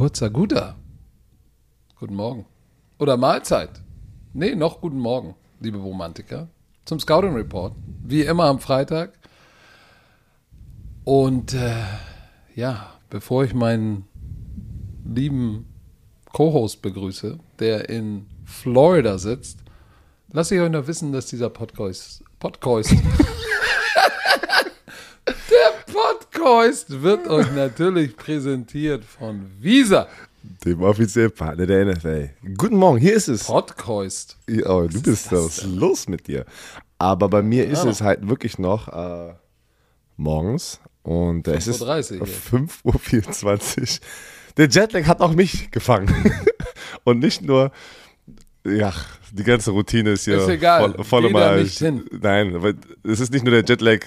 kurzer Guter. Guten Morgen. Oder Mahlzeit. Nee, noch guten Morgen, liebe Romantiker. Zum Scouting Report. Wie immer am Freitag. Und äh, ja, bevor ich meinen lieben Co-Host begrüße, der in Florida sitzt, lasse ich euch noch wissen, dass dieser Podcast, Podcast der Podcast wird euch natürlich präsentiert von Visa. Dem offiziellen Partner der NFL. Guten Morgen, hier ist es. Podcast. Oh, du bist das. Was ist los mit dir? Aber bei mir ist ja. es halt wirklich noch äh, morgens und äh, es ist 5.24 Uhr. Der Jetlag hat auch mich gefangen. und nicht nur, ja, die ganze Routine ist hier ist egal. voll, voll mal. Nein, es ist nicht nur der Jetlag,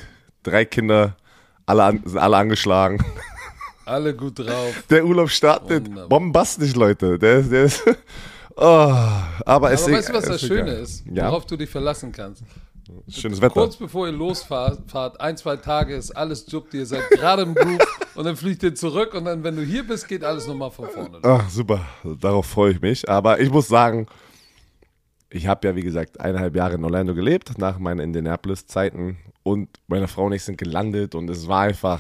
drei Kinder, alle an, sind alle angeschlagen. Alle gut drauf. Der Urlaub startet Wunderbar. bombastisch, Leute. Der, der ist. Oh, aber, aber es weißt du, was das Schöne ist? Worauf du dich verlassen kannst. Schönes Wetter. Kurz bevor ihr losfahrt, ein, zwei Tage ist alles juckt, ihr seid gerade im Groove und dann fliegt ihr zurück und dann, wenn du hier bist, geht alles nochmal von vorne. Ach, super. Darauf freue ich mich. Aber ich muss sagen, ich habe ja, wie gesagt, eineinhalb Jahre in Orlando gelebt, nach meinen Indianapolis-Zeiten und meine Frau und ich sind gelandet und es war einfach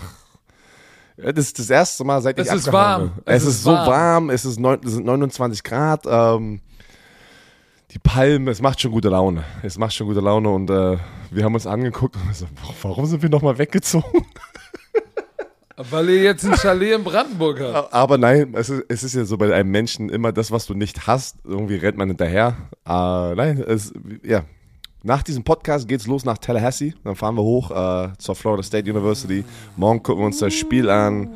das ist das erste Mal, seit ich Es ist warm. Es, es ist, ist, so warm. warm. Es, ist neun, es sind 29 Grad. Ähm, die Palmen, es macht schon gute Laune. Es macht schon gute Laune und äh, wir haben uns angeguckt und so, warum sind wir nochmal weggezogen? Weil ihr jetzt ein Chalet in Brandenburg habt. Aber nein, es ist, es ist ja so bei einem Menschen immer das, was du nicht hast, irgendwie rennt man hinterher. Äh, nein, es, ja, nach diesem Podcast geht's los nach Tallahassee. Dann fahren wir hoch äh, zur Florida State University. Morgen gucken wir uns das Spiel an.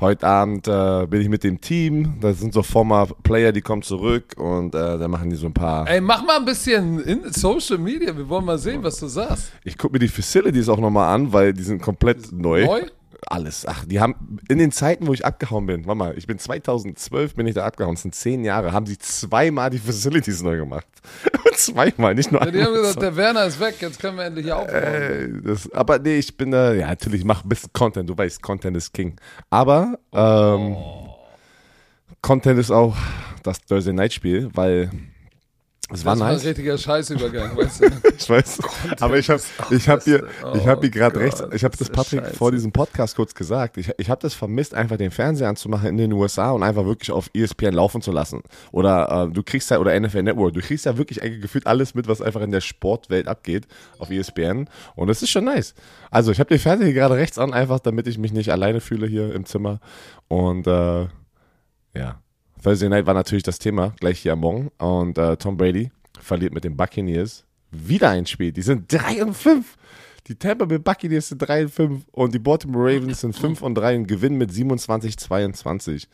Heute Abend äh, bin ich mit dem Team. Da sind so former Player, die kommen zurück und äh, dann machen die so ein paar. Ey, mach mal ein bisschen in Social Media. Wir wollen mal sehen, was du sagst. Ich gucke mir die Facilities auch nochmal an, weil die sind komplett neu. Neu? Alles. Ach, die haben in den Zeiten, wo ich abgehauen bin, warte mal, ich bin 2012 bin ich da abgehauen, das sind zehn Jahre, haben sie zweimal die Facilities neu gemacht. zweimal, nicht nur ja, Die haben gesagt, der Werner ist weg, jetzt können wir endlich hier aufbauen. Äh, aber nee, ich bin da, ja, natürlich, ich mache ein bisschen Content, du weißt, Content ist King. Aber ähm, oh. Content ist auch das Thursday Night Spiel, weil es war das nice. war ein richtiger Scheißübergang, weißt du? ich weiß. aber ich habe ich hab hier, ich hab hier gerade oh rechts, ich habe das Patrick Scheiße. vor diesem Podcast kurz gesagt. Ich, ich habe das vermisst, einfach den Fernseher anzumachen in den USA und einfach wirklich auf ESPN laufen zu lassen. Oder äh, du kriegst ja, oder NFL Network, du kriegst ja wirklich gefühlt alles mit, was einfach in der Sportwelt abgeht auf ESPN. Und das ist schon nice. Also ich habe den Fernseher hier gerade rechts an, einfach damit ich mich nicht alleine fühle hier im Zimmer. Und äh, ja, Thursday Night war natürlich das Thema, gleich hier am Morgen. Und äh, Tom Brady verliert mit den Buccaneers wieder ein Spiel. Die sind 3 und 5. Die Tampa Bay Buccaneers sind 3 und 5 und die Baltimore Ravens sind 5 und 3 und gewinnen mit 27, 22.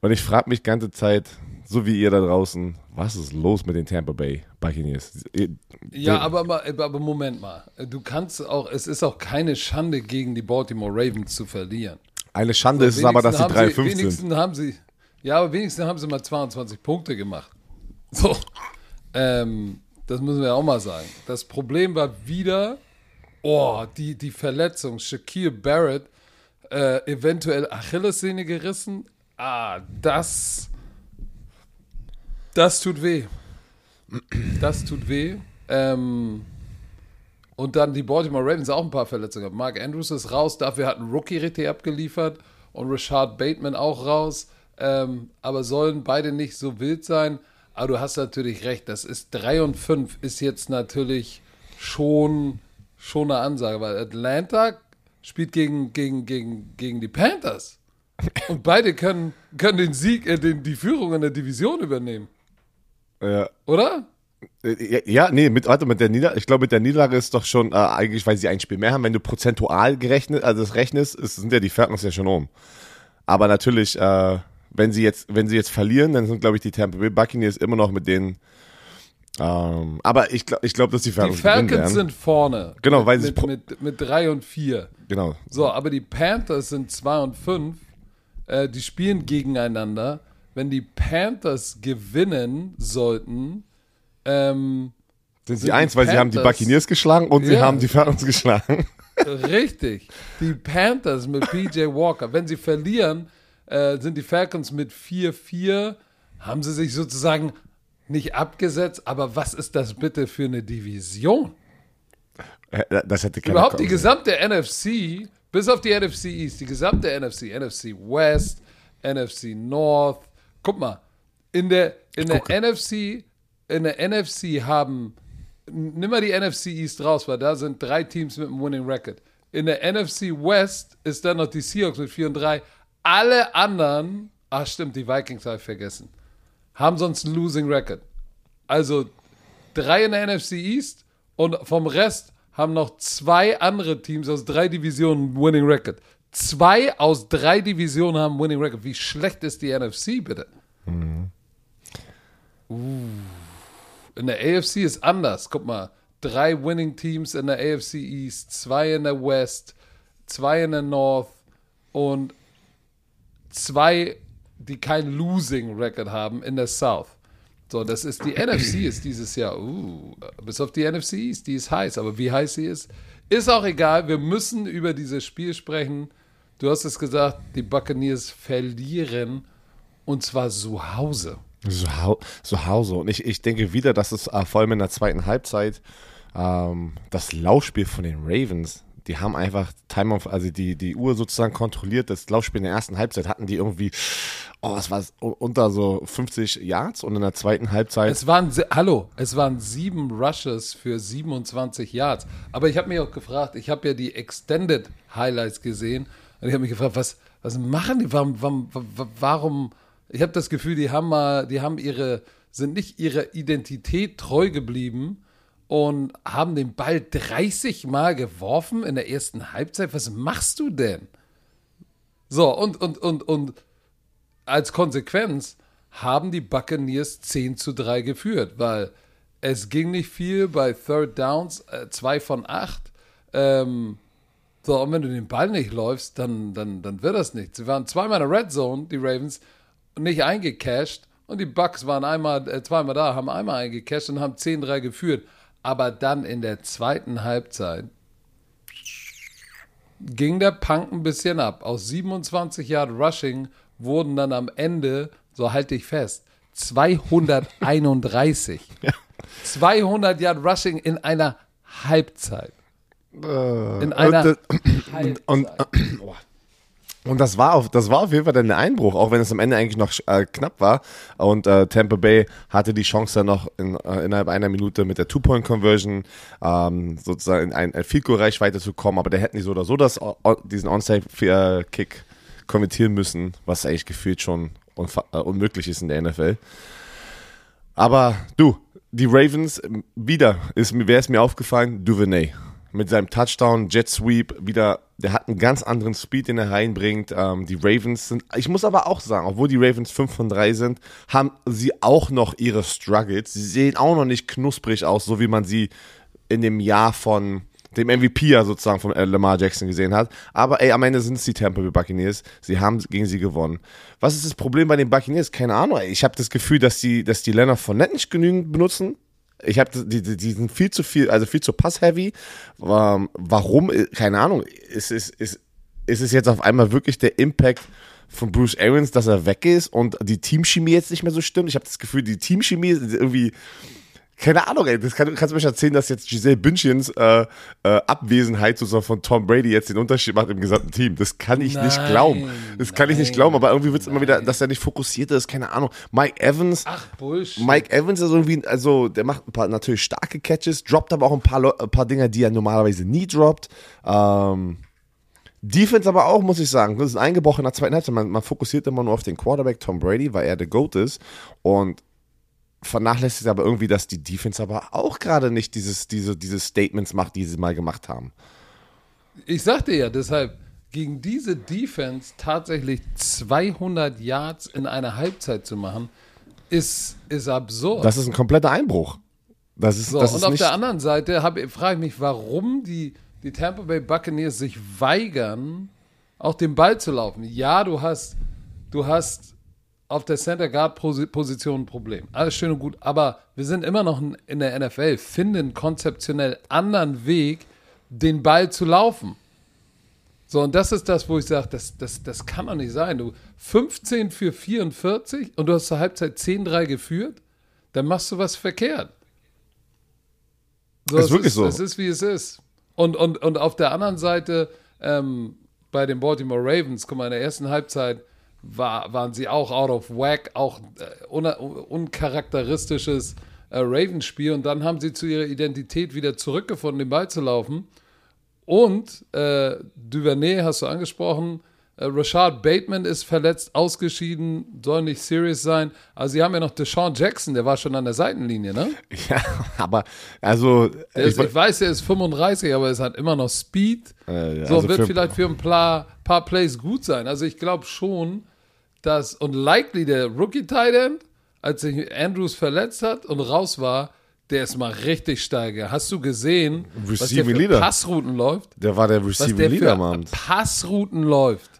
Und ich frage mich ganze Zeit, so wie ihr da draußen, was ist los mit den Tampa Bay Buccaneers? Ja, aber, aber Moment mal. Du kannst auch, es ist auch keine Schande gegen die Baltimore Ravens zu verlieren. Eine Schande so, ist es aber, dass sie 3 und 5 sind. Wenigstens haben sie, ja, aber wenigstens haben sie mal 22 Punkte gemacht. So. Ähm, das müssen wir auch mal sagen. Das Problem war wieder, oh, die, die Verletzung. Shaquille Barrett, äh, eventuell Achillessehne gerissen. Ah, das. Das tut weh. Das tut weh. Ähm, und dann die Baltimore Ravens auch ein paar Verletzungen. Mark Andrews ist raus, dafür hat ein Rookie richtig abgeliefert und Richard Bateman auch raus ähm, aber sollen beide nicht so wild sein. Aber du hast natürlich recht, das ist 3 und 5 ist jetzt natürlich schon, schon eine Ansage, weil Atlanta spielt gegen, gegen, gegen, gegen die Panthers. Und beide können, können den Sieg, äh, den, die Führung in der Division übernehmen. Ja. Oder? Äh, ja, nee, mit, warte, mit der Niederlage, ich glaube, mit der Niederlage ist doch schon, äh, eigentlich, weil sie ein Spiel mehr haben, wenn du prozentual gerechnet, also das rechnest, ist, sind ja die Falcons ja schon um. Aber natürlich, äh, wenn sie jetzt, wenn sie jetzt verlieren, dann sind, glaube ich, die Tampa Bay Buccaneers immer noch mit denen. Ähm, aber ich glaube, ich glaub, dass die Falcons, die Falcons sind vorne. Genau, mit, weil sie mit, mit, mit drei und vier. Genau. So, aber die Panthers sind zwei und fünf. Äh, die spielen gegeneinander. Wenn die Panthers gewinnen sollten, ähm, sind sie eins, weil sie haben die Buccaneers geschlagen und sie haben die Falcons geschlagen. Richtig. Die Panthers mit PJ Walker. Wenn sie verlieren, äh, sind die Falcons mit 4-4. Haben sie sich sozusagen nicht abgesetzt, aber was ist das bitte für eine Division? Äh, das hätte Überhaupt die gesamte NFC, bis auf die NFC East, die gesamte NFC, NFC West, NFC North. Guck mal, in der, in der NFC, in der NFC haben, nimm mal die NFC East raus, weil da sind drei Teams mit einem Winning Record. In der NFC West ist dann noch die Seahawks mit 4 und 3. Alle anderen, ach stimmt, die Vikings habe ich vergessen, haben sonst einen Losing Record. Also drei in der NFC East und vom Rest haben noch zwei andere Teams aus drei Divisionen Winning Record. Zwei aus drei Divisionen haben Winning Record. Wie schlecht ist die NFC, bitte? Mhm. Uh. In der AFC ist anders. Guck mal, drei Winning Teams in der AFC East, zwei in der West, zwei in der North und zwei, die kein Losing Record haben in der South. So, das ist die NFC ist dieses Jahr, uh, bis auf die NFC ist, die ist heiß, aber wie heiß sie ist, ist auch egal. Wir müssen über dieses Spiel sprechen. Du hast es gesagt, die Buccaneers verlieren und zwar zu Hause. Zu, zu Hause. Und ich, ich denke wieder, dass es äh, vor allem in der zweiten Halbzeit ähm, das Laufspiel von den Ravens, die haben einfach Time of, also die, die Uhr sozusagen kontrolliert. Das Laufspiel in der ersten Halbzeit hatten die irgendwie, oh, was war es, unter so 50 Yards und in der zweiten Halbzeit. Es waren, hallo, es waren sieben Rushes für 27 Yards. Aber ich habe mich auch gefragt, ich habe ja die Extended Highlights gesehen und ich habe mich gefragt, was, was machen die? Warum, warum, warum ich habe das Gefühl, die haben mal, die haben ihre, sind nicht ihrer Identität treu geblieben und haben den Ball 30 Mal geworfen in der ersten Halbzeit. Was machst du denn? So, und, und, und, und als Konsequenz haben die Buccaneers 10 zu 3 geführt, weil es ging nicht viel bei Third Downs, 2 äh, von 8. Ähm, so, und wenn du den Ball nicht läufst, dann, dann, dann wird das nichts. Sie waren zweimal in der Red Zone, die Ravens, nicht eingecashed und die Bucks waren einmal, äh, zweimal da, haben einmal eingecashed und haben 10-3 geführt. Aber dann in der zweiten Halbzeit ging der Punk ein bisschen ab. Aus 27 Yard Rushing wurden dann am Ende, so halte ich fest, 231. ja. 200 Yard Rushing in einer Halbzeit. Äh, in einer und, Halbzeit. Und, und, oh, und das war auf, das war auf jeden Fall dann der Einbruch, auch wenn es am Ende eigentlich noch äh, knapp war. Und äh, Tampa Bay hatte die Chance dann noch in, äh, innerhalb einer Minute mit der Two-Point-Conversion ähm, sozusagen in ein, ein Field Reichweite zu kommen, aber der hätten die so oder so das, diesen Onside-Kick kommentieren müssen, was eigentlich gefühlt schon äh, unmöglich ist in der NFL. Aber du, die Ravens, wieder ist wer ist mir aufgefallen? Duvernay mit seinem Touchdown, Jet Sweep, wieder, der hat einen ganz anderen Speed, den er reinbringt. Ähm, die Ravens sind, ich muss aber auch sagen, obwohl die Ravens 5 von 3 sind, haben sie auch noch ihre Struggles. Sie sehen auch noch nicht knusprig aus, so wie man sie in dem Jahr von dem MVP ja sozusagen von äh, Lamar Jackson gesehen hat. Aber ey, am Ende sind es die Tampa Bay Buccaneers. Sie haben gegen sie gewonnen. Was ist das Problem bei den Buccaneers? Keine Ahnung. Ey. Ich habe das Gefühl, dass die, dass die Leonard Fournette nicht genügend benutzen. Ich habe die, die, die sind viel zu viel, also viel zu pass-heavy. Ähm, warum? Keine Ahnung. Ist, ist, ist, ist es jetzt auf einmal wirklich der Impact von Bruce Arians, dass er weg ist und die Teamchemie jetzt nicht mehr so stimmt? Ich habe das Gefühl, die Teamchemie ist irgendwie keine Ahnung, ey. Das kann, kannst du mir erzählen, dass jetzt Giselle Bündchens äh, äh, Abwesenheit sozusagen von Tom Brady jetzt den Unterschied macht im gesamten Team. Das kann ich nein, nicht glauben. Das nein, kann ich nicht glauben, aber irgendwie wird es immer wieder, dass er nicht fokussiert ist, keine Ahnung. Mike Evans. Ach, Bullshit. Mike Evans ist irgendwie, also der macht ein paar natürlich starke Catches, droppt aber auch ein paar, ein paar Dinger, die er normalerweise nie droppt. Ähm, Defense aber auch, muss ich sagen. Das ist eingebrochen in der zweiten Halbzeit. Man, man fokussiert immer nur auf den Quarterback Tom Brady, weil er der GOAT ist. Und vernachlässigt aber irgendwie, dass die Defense aber auch gerade nicht dieses, diese, diese Statements macht, die sie mal gemacht haben. Ich sagte ja, deshalb gegen diese Defense tatsächlich 200 Yards in einer Halbzeit zu machen, ist, ist absurd. Das ist ein kompletter Einbruch. Das ist, so, das und ist auf der anderen Seite frage ich mich, warum die, die Tampa Bay Buccaneers sich weigern, auch den Ball zu laufen. Ja, du hast, du hast auf der Center Guard Position ein Problem. Alles schön und gut, aber wir sind immer noch in der NFL, finden konzeptionell anderen Weg, den Ball zu laufen. So, und das ist das, wo ich sage, das, das, das kann doch nicht sein. Du 15 für 44 und du hast zur Halbzeit 10-3 geführt, dann machst du was verkehrt. So, ist wirklich ist, so. Es ist, wie es ist. Und, und, und auf der anderen Seite, ähm, bei den Baltimore Ravens, guck mal, in der ersten Halbzeit war, waren sie auch out of whack, auch äh, un, uncharakteristisches äh, Ravens-Spiel. Und dann haben sie zu ihrer Identität wieder zurückgefunden, den Ball zu laufen. Und äh, Duvernay hast du angesprochen, äh, Rashad Bateman ist verletzt, ausgeschieden, soll nicht serious sein. Also sie haben ja noch Deshaun Jackson, der war schon an der Seitenlinie, ne? Ja, aber also ich, ich, weiß, er ist 35, aber es hat immer noch Speed. Äh, ja, so also wird vielleicht für ein paar, paar Plays gut sein. Also ich glaube schon, dass und likely der Rookie Tight End, als sich Andrews verletzt hat und raus war, der ist mal richtig steige. Hast du gesehen, Receiving was der für Leader. Passrouten läuft? Der war der Receiving Leader am Abend. Passrouten läuft.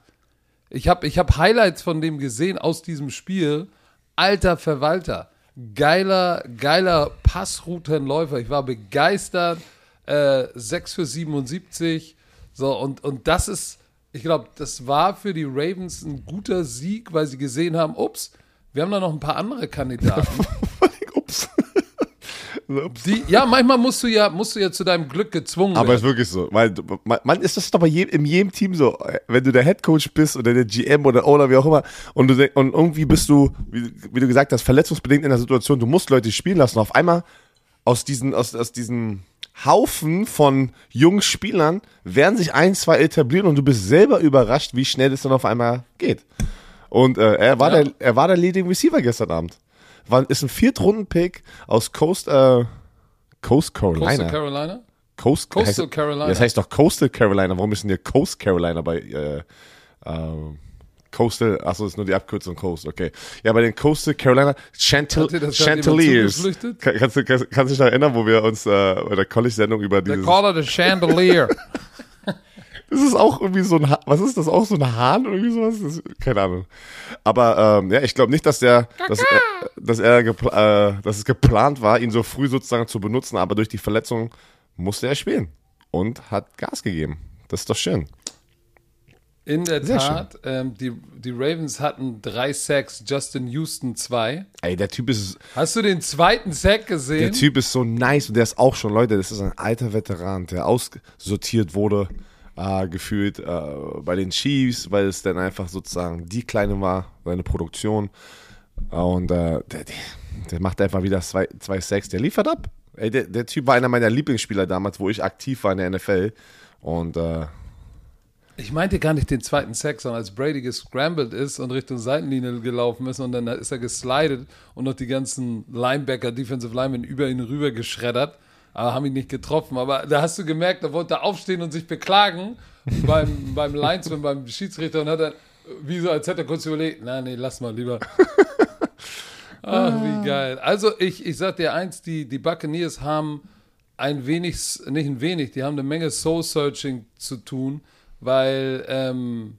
Ich habe ich hab Highlights von dem gesehen aus diesem Spiel. Alter Verwalter. Geiler, geiler Passroutenläufer. Ich war begeistert. Äh, 6 für 77. So, und, und das ist, ich glaube, das war für die Ravens ein guter Sieg, weil sie gesehen haben, ups, wir haben da noch ein paar andere Kandidaten. ups. Die, ja, manchmal musst du ja, musst du ja zu deinem Glück gezwungen Aber es ist wirklich so. Weil man, man ist das doch bei jedem, in jedem Team so. Wenn du der Headcoach bist oder der GM oder Owner, wie auch immer, und, du, und irgendwie bist du, wie, wie, du gesagt hast, verletzungsbedingt in der Situation, du musst Leute spielen lassen. Auf einmal aus diesen, aus, aus diesen Haufen von jungen Spielern werden sich ein, zwei etablieren und du bist selber überrascht, wie schnell es dann auf einmal geht. Und äh, er, war ja. der, er war der Leading Receiver gestern Abend war, ist ein Viertrunden-Pick aus Coast, äh, Coast Carolina. Coastal Carolina? Coast, Coastal heißt, Carolina. Das heißt doch Coastal Carolina. Warum ist denn hier Coast Carolina bei äh, äh, Coastal? Achso, ist nur die Abkürzung Coast, okay. Ja, bei den Coastal Carolina Chantil Chandeliers. Kann, kannst, du, kannst, kannst dich noch erinnern, wo wir uns äh, bei der College-Sendung über dieses... They call it a chandelier. Das ist auch irgendwie so ein, was ist das auch so ein Hahn oder irgendwie sowas? Das, keine Ahnung. Aber ähm, ja, ich glaube nicht, dass der, dass er, dass er, äh, dass es geplant war, ihn so früh sozusagen zu benutzen. Aber durch die Verletzung musste er spielen und hat Gas gegeben. Das ist doch schön. In der Sehr Tat, ähm, die, die Ravens hatten drei Sacks, Justin Houston zwei. Ey, der Typ ist. Hast du den zweiten Sack gesehen? Der Typ ist so nice und der ist auch schon, Leute, das ist ein alter Veteran, der aussortiert wurde äh, gefühlt äh, bei den Chiefs, weil es dann einfach sozusagen die Kleine war, seine Produktion. Und äh, der, der, macht einfach wieder zwei, zwei Sacks, der liefert ab. Ey, der, der Typ war einer meiner Lieblingsspieler damals, wo ich aktiv war in der NFL. Und äh, ich meinte gar nicht den zweiten Sack, sondern als Brady gescrambled ist und Richtung Seitenlinie gelaufen ist und dann ist er geslidet und noch die ganzen Linebacker, Defensive Linemen über ihn rüber geschreddert aber haben ihn nicht getroffen. Aber da hast du gemerkt, da wollte er aufstehen und sich beklagen beim, beim Linesman, beim Schiedsrichter und hat dann, wie so, als hätte er kurz überlegt, nein, nee, lass mal lieber. Ach, wie geil. Also ich, ich sag dir eins, die, die Buccaneers haben ein wenig, nicht ein wenig, die haben eine Menge Soul-Searching zu tun, weil ähm,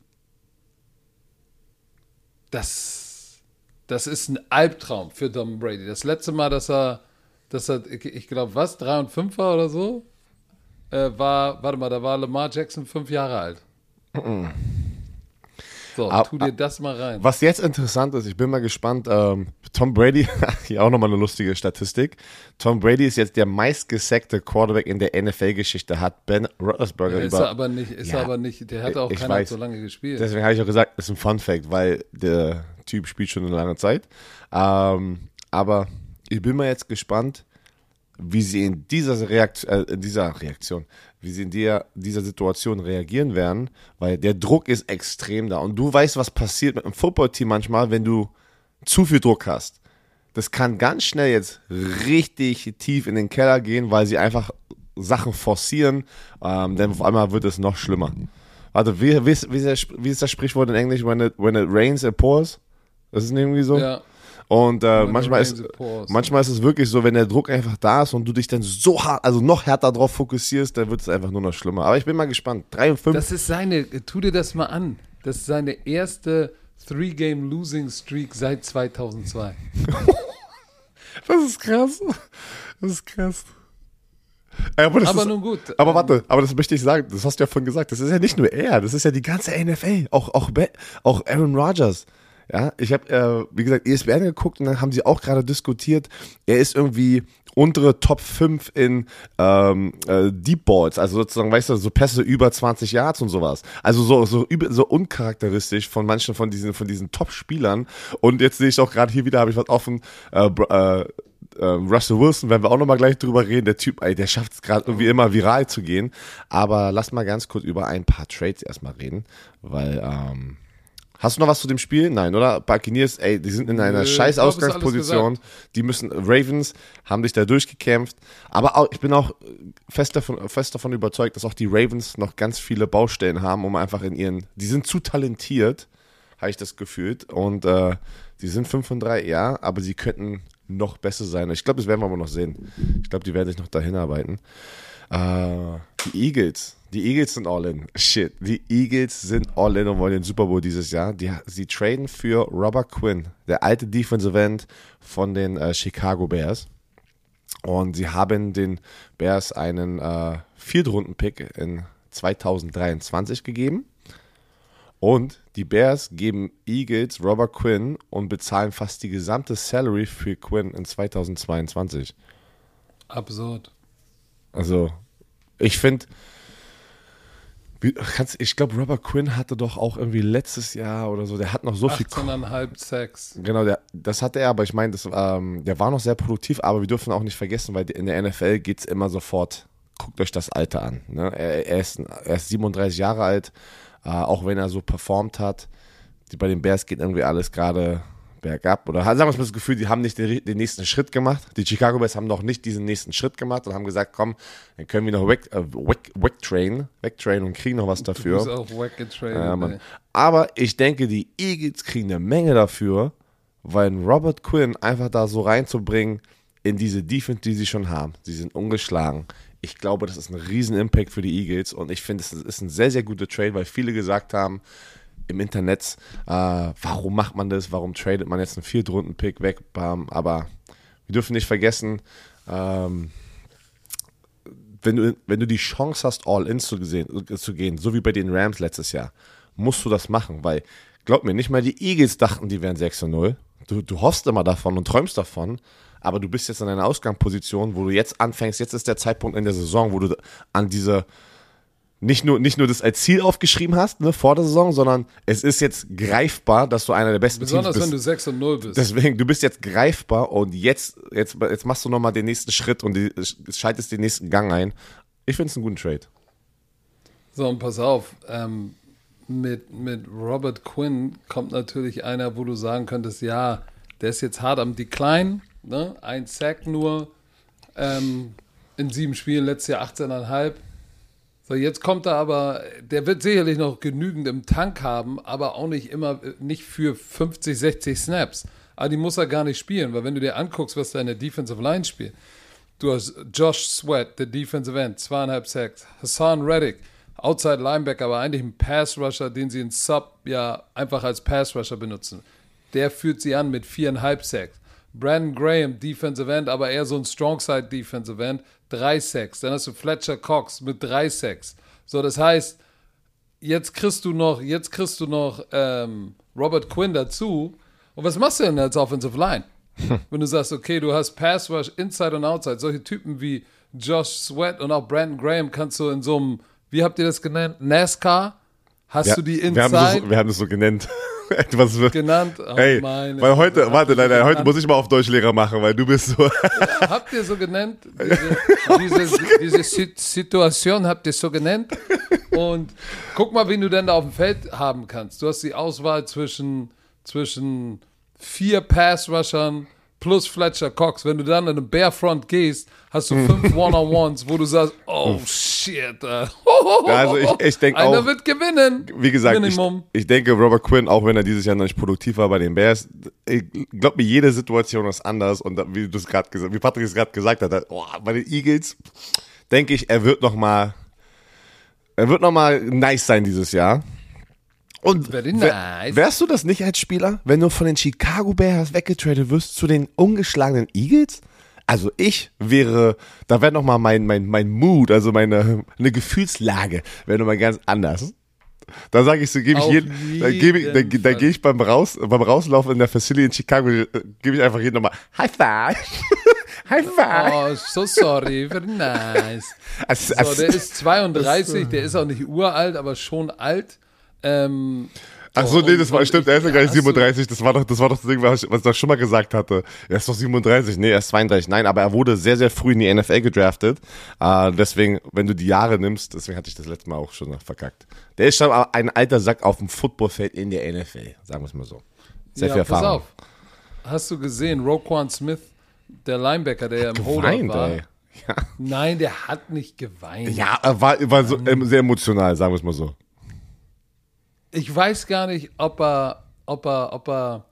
das, das ist ein Albtraum für Tom Brady. Das letzte Mal, dass er das hat, ich glaube, was, 3 und 5 war oder so, äh, war, warte mal, da war Lamar Jackson fünf Jahre alt. So, aber, tu dir das mal rein. Was jetzt interessant ist, ich bin mal gespannt, ähm, Tom Brady, hier auch nochmal eine lustige Statistik. Tom Brady ist jetzt der meistgesackte Quarterback in der NFL-Geschichte, hat Ben Roethlisberger ja, ist über... Er aber nicht, ist ja, er aber nicht, der hat auch keiner so lange gespielt. Deswegen habe ich auch gesagt, ist ein Fun-Fact, weil der Typ spielt schon eine lange Zeit. Ähm, aber ich bin mal jetzt gespannt, wie sie in dieser, Reakt äh, in dieser Reaktion, wie sie in der, dieser Situation reagieren werden, weil der Druck ist extrem da. Und du weißt, was passiert mit einem Footballteam manchmal, wenn du zu viel Druck hast. Das kann ganz schnell jetzt richtig tief in den Keller gehen, weil sie einfach Sachen forcieren, ähm, denn auf einmal wird es noch schlimmer. Warte, wie, wie, ist, wie, ist, das Sprichwort in Englisch? When it, when it rains, it pours? Das ist irgendwie so? Ja. Und äh, manchmal, ist, manchmal ist es wirklich so, wenn der Druck einfach da ist und du dich dann so hart, also noch härter darauf fokussierst, dann wird es einfach nur noch schlimmer. Aber ich bin mal gespannt. 3 und 5. Das ist seine, tu dir das mal an. Das ist seine erste Three-Game-Losing-Streak seit 2002. das ist krass. Das ist krass. Aber, aber ist, nun gut. Aber ähm, warte, aber das möchte ich sagen, das hast du ja vorhin gesagt, das ist ja nicht nur er, das ist ja die ganze NFL, auch, auch, auch Aaron Rodgers. Ja, ich habe, äh, wie gesagt, ESPN geguckt und dann haben sie auch gerade diskutiert, er ist irgendwie untere Top 5 in ähm, äh, Deep Balls, also sozusagen, weißt du, so Pässe über 20 Yards und sowas. Also so, so, so uncharakteristisch von manchen von diesen, von diesen Top-Spielern. Und jetzt sehe ich auch gerade hier wieder, habe ich was offen, äh, äh, äh, Russell Wilson, werden wir auch nochmal gleich drüber reden. Der Typ, ey, der schafft es gerade irgendwie immer viral zu gehen. Aber lass mal ganz kurz über ein paar Trades erstmal reden, weil ähm, Hast du noch was zu dem Spiel? Nein, oder? Buccaneers, ey, die sind in einer Nö, scheiß Ausgangsposition. Die müssen, Ravens haben sich da durchgekämpft. Aber auch, ich bin auch fest davon, fest davon überzeugt, dass auch die Ravens noch ganz viele Baustellen haben, um einfach in ihren, die sind zu talentiert, habe ich das gefühlt. Und äh, die sind 5 von 3, ja, aber sie könnten noch besser sein. Ich glaube, das werden wir aber noch sehen. Ich glaube, die werden sich noch dahin arbeiten. Äh, die Eagles, die Eagles sind all in. Shit. Die Eagles sind all in und wollen den Super Bowl dieses Jahr. Die, sie traden für Robert Quinn, der alte Defensive End von den äh, Chicago Bears. Und sie haben den Bears einen äh, Viertrunden-Pick in 2023 gegeben. Und die Bears geben Eagles Robert Quinn und bezahlen fast die gesamte Salary für Quinn in 2022. Absurd. Also, ich finde, ich glaube, Robert Quinn hatte doch auch irgendwie letztes Jahr oder so, der hat noch so 18 viel. 18,5 Sex. Genau, der, das hatte er, aber ich meine, ähm, der war noch sehr produktiv, aber wir dürfen auch nicht vergessen, weil in der NFL geht es immer sofort, guckt euch das Alter an. Ne? Er, er, ist, er ist 37 Jahre alt, äh, auch wenn er so performt hat. Die, bei den Bears geht irgendwie alles gerade bergab. Oder sagen wir mal das Gefühl, die haben nicht den, den, nächsten Schritt gemacht. Die Chicago Bears haben noch nicht diesen nächsten Schritt gemacht und haben gesagt, komm, dann können wir noch weg, äh, weg, wegtrainen, wegtrainen und kriegen noch was dafür. Du auch ja, Aber ich denke, die Eagles kriegen eine Menge dafür, weil Robert Quinn einfach da so reinzubringen in diese Defense, die sie schon haben. Sie sind ungeschlagen. Ich glaube, das ist ein riesen Impact für die Eagles und ich finde, es ist ein sehr, sehr guter Trade, weil viele gesagt haben, im Internet, äh, warum macht man das, warum tradet man jetzt einen Viertrunden-Pick weg, aber wir dürfen nicht vergessen, ähm, wenn, du, wenn du die Chance hast, All-In zu, zu gehen, so wie bei den Rams letztes Jahr, musst du das machen, weil, glaub mir, nicht mal die Eagles dachten, die wären 6 0. Du, du hoffst immer davon und träumst davon, aber du bist jetzt in einer Ausgangsposition, wo du jetzt anfängst, jetzt ist der Zeitpunkt in der Saison, wo du an diese nicht nur, nicht nur das als Ziel aufgeschrieben hast, ne, vor der Saison, sondern es ist jetzt greifbar, dass du einer der besten Besonders Teams bist. wenn du 6 und 0 bist. Deswegen, du bist jetzt greifbar und jetzt, jetzt, jetzt machst du nochmal den nächsten Schritt und die, schaltest den nächsten Gang ein. Ich finde es einen guten Trade. So, und pass auf, ähm, mit, mit Robert Quinn kommt natürlich einer, wo du sagen könntest, ja, der ist jetzt hart am Decline, ne? ein Sack nur, ähm, in sieben Spielen, letztes Jahr 18,5 so, jetzt kommt er aber, der wird sicherlich noch genügend im Tank haben, aber auch nicht immer, nicht für 50, 60 Snaps. Aber die muss er gar nicht spielen, weil wenn du dir anguckst, was da in der Defensive Line spielt, du hast Josh Sweat, der Defensive End, zweieinhalb Sacks, Hassan Reddick, Outside Linebacker, aber eigentlich ein Pass Rusher, den sie in Sub ja einfach als Pass Rusher benutzen. Der führt sie an mit viereinhalb Sacks. Brandon Graham, Defensive End, aber eher so ein Strongside Defensive End, drei Sacks. Dann hast du Fletcher Cox mit drei Sacks. So, das heißt, jetzt kriegst du noch, jetzt kriegst du noch ähm, Robert Quinn dazu. Und was machst du denn als Offensive Line? Wenn du sagst, okay, du hast Pass Rush, Inside und Outside, solche Typen wie Josh Sweat und auch Brandon Graham kannst du in so einem, wie habt ihr das genannt? NASCAR? Hast ja, du die Inside? Wir haben, das, wir haben das so genannt. Etwas wird. Genannt. Oh, ey, weil heute, warte, nein, nein, heute muss ich mal auf Deutschlehrer machen, weil du bist so. Habt ihr so genannt? Diese, diese, diese Situation habt ihr so genannt? Und guck mal, wen du denn da auf dem Feld haben kannst. Du hast die Auswahl zwischen, zwischen vier Pass-Rushern, plus Fletcher Cox. Wenn du dann in eine Barefront gehst, hast du fünf One-on-Ones, wo du sagst, oh shit. Äh. Also ich, ich denke auch. Einer wird gewinnen. Wie gesagt, ich, ich, denke, Robert Quinn, auch wenn er dieses Jahr noch nicht produktiv war bei den Bears, ich glaube mir, jede Situation ist anders und wie du es gerade gesagt, wie Patrick es gerade gesagt hat, oh, bei den Eagles denke ich, er wird noch mal, er wird noch mal nice sein dieses Jahr. Und nice. wärst du das nicht als Spieler, wenn du von den Chicago Bears weggetradet wirst zu den ungeschlagenen Eagles? Also ich wäre, da wäre nochmal mein, mein, mein Mood, also meine, eine Gefühlslage, wäre nochmal ganz anders. Da sage ich so, gebe ich jeden, da gebe ich, da, da gehe ich beim Raus, beim Rauslaufen in der Facility in Chicago, äh, gebe ich einfach jedem nochmal High Five. High Five. Oh, so sorry, very nice. So, der ist 32, der ist auch nicht uralt, aber schon alt. Ähm, Ach so, nee, das war, stimmt, er ist ja gar nicht 37, das war doch, das war doch das Ding, was ich, was ich doch schon mal gesagt hatte. Er ist doch 37, nee, er ist 32, nein, aber er wurde sehr, sehr früh in die NFL gedraftet, äh, deswegen, wenn du die Jahre nimmst, deswegen hatte ich das letzte Mal auch schon verkackt. Der ist schon ein alter Sack auf dem Footballfeld in der NFL, sagen wir es mal so. Sehr ja, viel Erfahrung. Pass auf. Hast du gesehen, Roquan Smith, der Linebacker, der ja im Holder war. Ey. Ja. Nein, der hat nicht geweint. Ja, er war, war so, ähm, sehr emotional, sagen wir es mal so ich weiß gar nicht, ob er, ob er, ob er,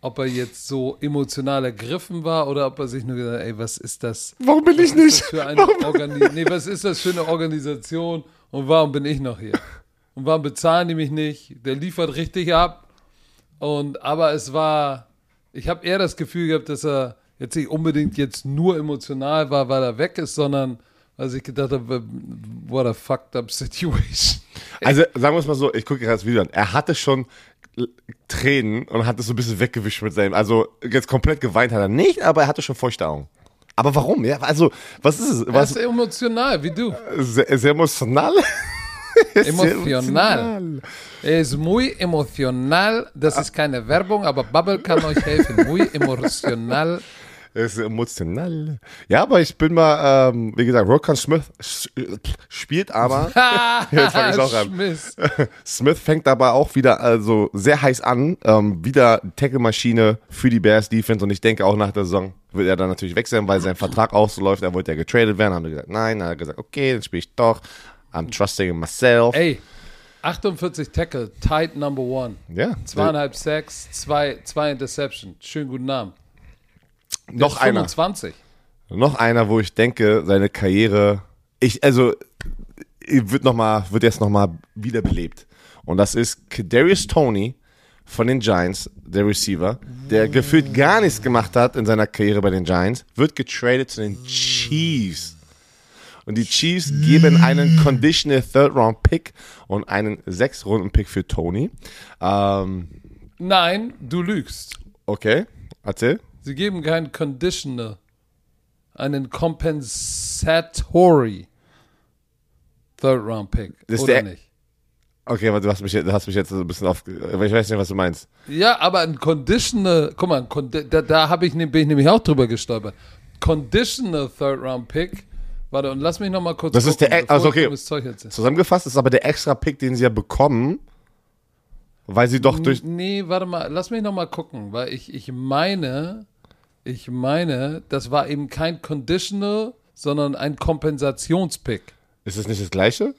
ob er jetzt so emotional ergriffen war oder ob er sich nur gesagt hat, ey, was ist das? Warum bin ich nicht? Für eine Organi nee, was ist das für eine Organisation und warum bin ich noch hier? Und warum bezahlen die mich nicht? Der liefert richtig ab. Und aber es war, ich habe eher das Gefühl gehabt, dass er jetzt nicht unbedingt jetzt nur emotional war, weil er weg ist, sondern als ich gedacht habe, what a fucked up situation. Also sagen wir es mal so, ich gucke gerade das Video an. Er hatte schon Tränen und hat es so ein bisschen weggewischt mit seinem, also jetzt komplett geweint hat er nicht, aber er hatte schon feuchte Augen. Aber warum? Ja, also, was ist es? Was, er ist emotional, wie du. Sehr, sehr emotional? emotional. Er ist muy emotional. Das ist keine Werbung, aber Bubble kann euch helfen. Muy emotional ist emotional. Ja, aber ich bin mal, ähm, wie gesagt, Rokan Smith spielt aber. jetzt fange ich auch an. Smith fängt aber auch wieder also sehr heiß an. Ähm, wieder Tackle-Maschine für die Bears Defense und ich denke auch nach der Saison wird er dann natürlich wechseln, weil sein Vertrag ausläuft. Er wollte ja getradet werden. Haben wir gesagt, nein. Dann hat er gesagt, okay, dann spiele ich doch. I'm trusting in myself. Ey. 48 Tackle, tight number one. Ja. Zweieinhalb Sacks, zwei, zwei Interception. Schönen guten Namen noch einer. 25. Noch einer, wo ich denke, seine Karriere, ich, also, wird noch mal, wird jetzt nochmal wiederbelebt. Und das ist Kadarius Tony von den Giants, der Receiver, der gefühlt gar nichts gemacht hat in seiner Karriere bei den Giants, wird getradet zu den Chiefs. Und die Chiefs geben einen Conditional Third Round Pick und einen sechs Runden Pick für Tony. Ähm, Nein, du lügst. Okay, erzähl. Sie geben keinen Conditioner, einen Compensatory Third Round Pick. Das oder nicht? Okay, aber du hast mich, du hast mich jetzt ein bisschen auf. Ich weiß nicht, was du meinst. Ja, aber ein Conditional, guck mal, da, da habe ich, bin ich nämlich auch drüber gestolpert. Conditional Third Round Pick. Warte, und lass mich noch mal kurz. Das gucken, ist der, also okay. Zusammengefasst ist aber der extra Pick, den sie ja bekommen, weil sie doch durch. Nee, warte mal, lass mich noch mal gucken, weil ich, ich meine, ich meine, das war eben kein Conditional, sondern ein Kompensationspick. Ist es nicht das gleiche?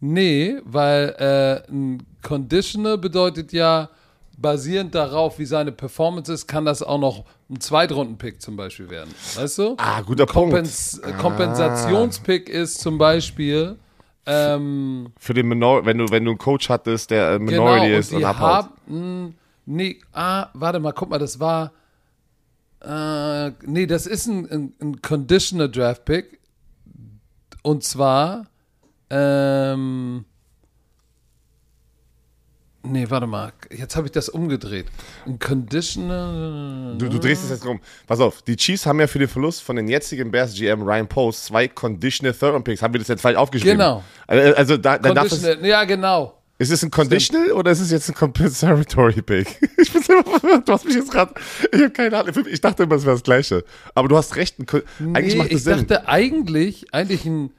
Nee, weil äh, ein Conditional bedeutet ja, basierend darauf, wie seine Performance ist, kann das auch noch ein Zweitrunden-Pick zum Beispiel werden. Weißt du? Ah, guter Kompens Punkt. Kompensationspick ist zum Beispiel ähm, Für den Minor wenn du, wenn du einen Coach hattest, der äh, Minority genau, ist und, und abhaut. Haben, nee, ah, warte mal, guck mal, das war. Äh, nee, das ist ein, ein, ein Conditional Draft Pick. Und zwar. Ähm, Nee, warte mal. Jetzt habe ich das umgedreht. Ein Conditional. Du, du drehst es jetzt rum. Pass auf, die Chiefs haben ja für den Verlust von den jetzigen Bears GM Ryan Post zwei Conditional Third Picks. Haben wir das jetzt falsch aufgeschrieben? Genau. Also, also da, dann darf es, Ja, genau. Ist es ein Conditional Stimmt. oder ist es jetzt ein Compensatory Pick? Ich bin immer, du hast mich jetzt gerade, ich habe keine Ahnung. Ich dachte immer, es wäre das Gleiche. Aber du hast recht. Ein, nee, eigentlich macht ich Sinn. Ich dachte eigentlich, eigentlich ein,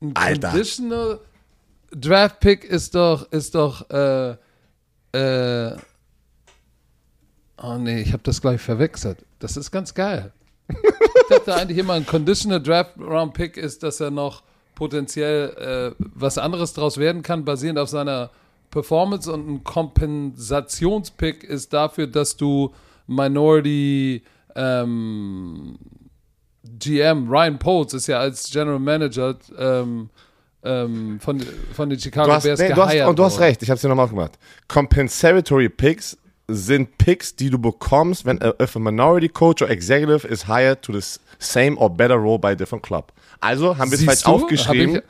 ein Conditional Draft Pick ist doch, ist doch, äh, äh, oh nee, ich habe das gleich verwechselt. Das ist ganz geil. ich dachte eigentlich immer, ein Conditional Draft Round Pick ist, dass er noch potenziell äh, was anderes draus werden kann, basierend auf seiner Performance und ein Kompensationspick ist dafür, dass du Minority ähm, GM Ryan Poles ist ja als General Manager ähm, ähm, von, von den Chicago hast, Bears nee, du hast, Und du hast recht, ich habe es dir nochmal gemacht. Compensatory Picks sind Picks, die du bekommst, wenn if a minority coach or executive is hired to the same or better role by a different club. Also haben wir es falsch aufgeschrieben.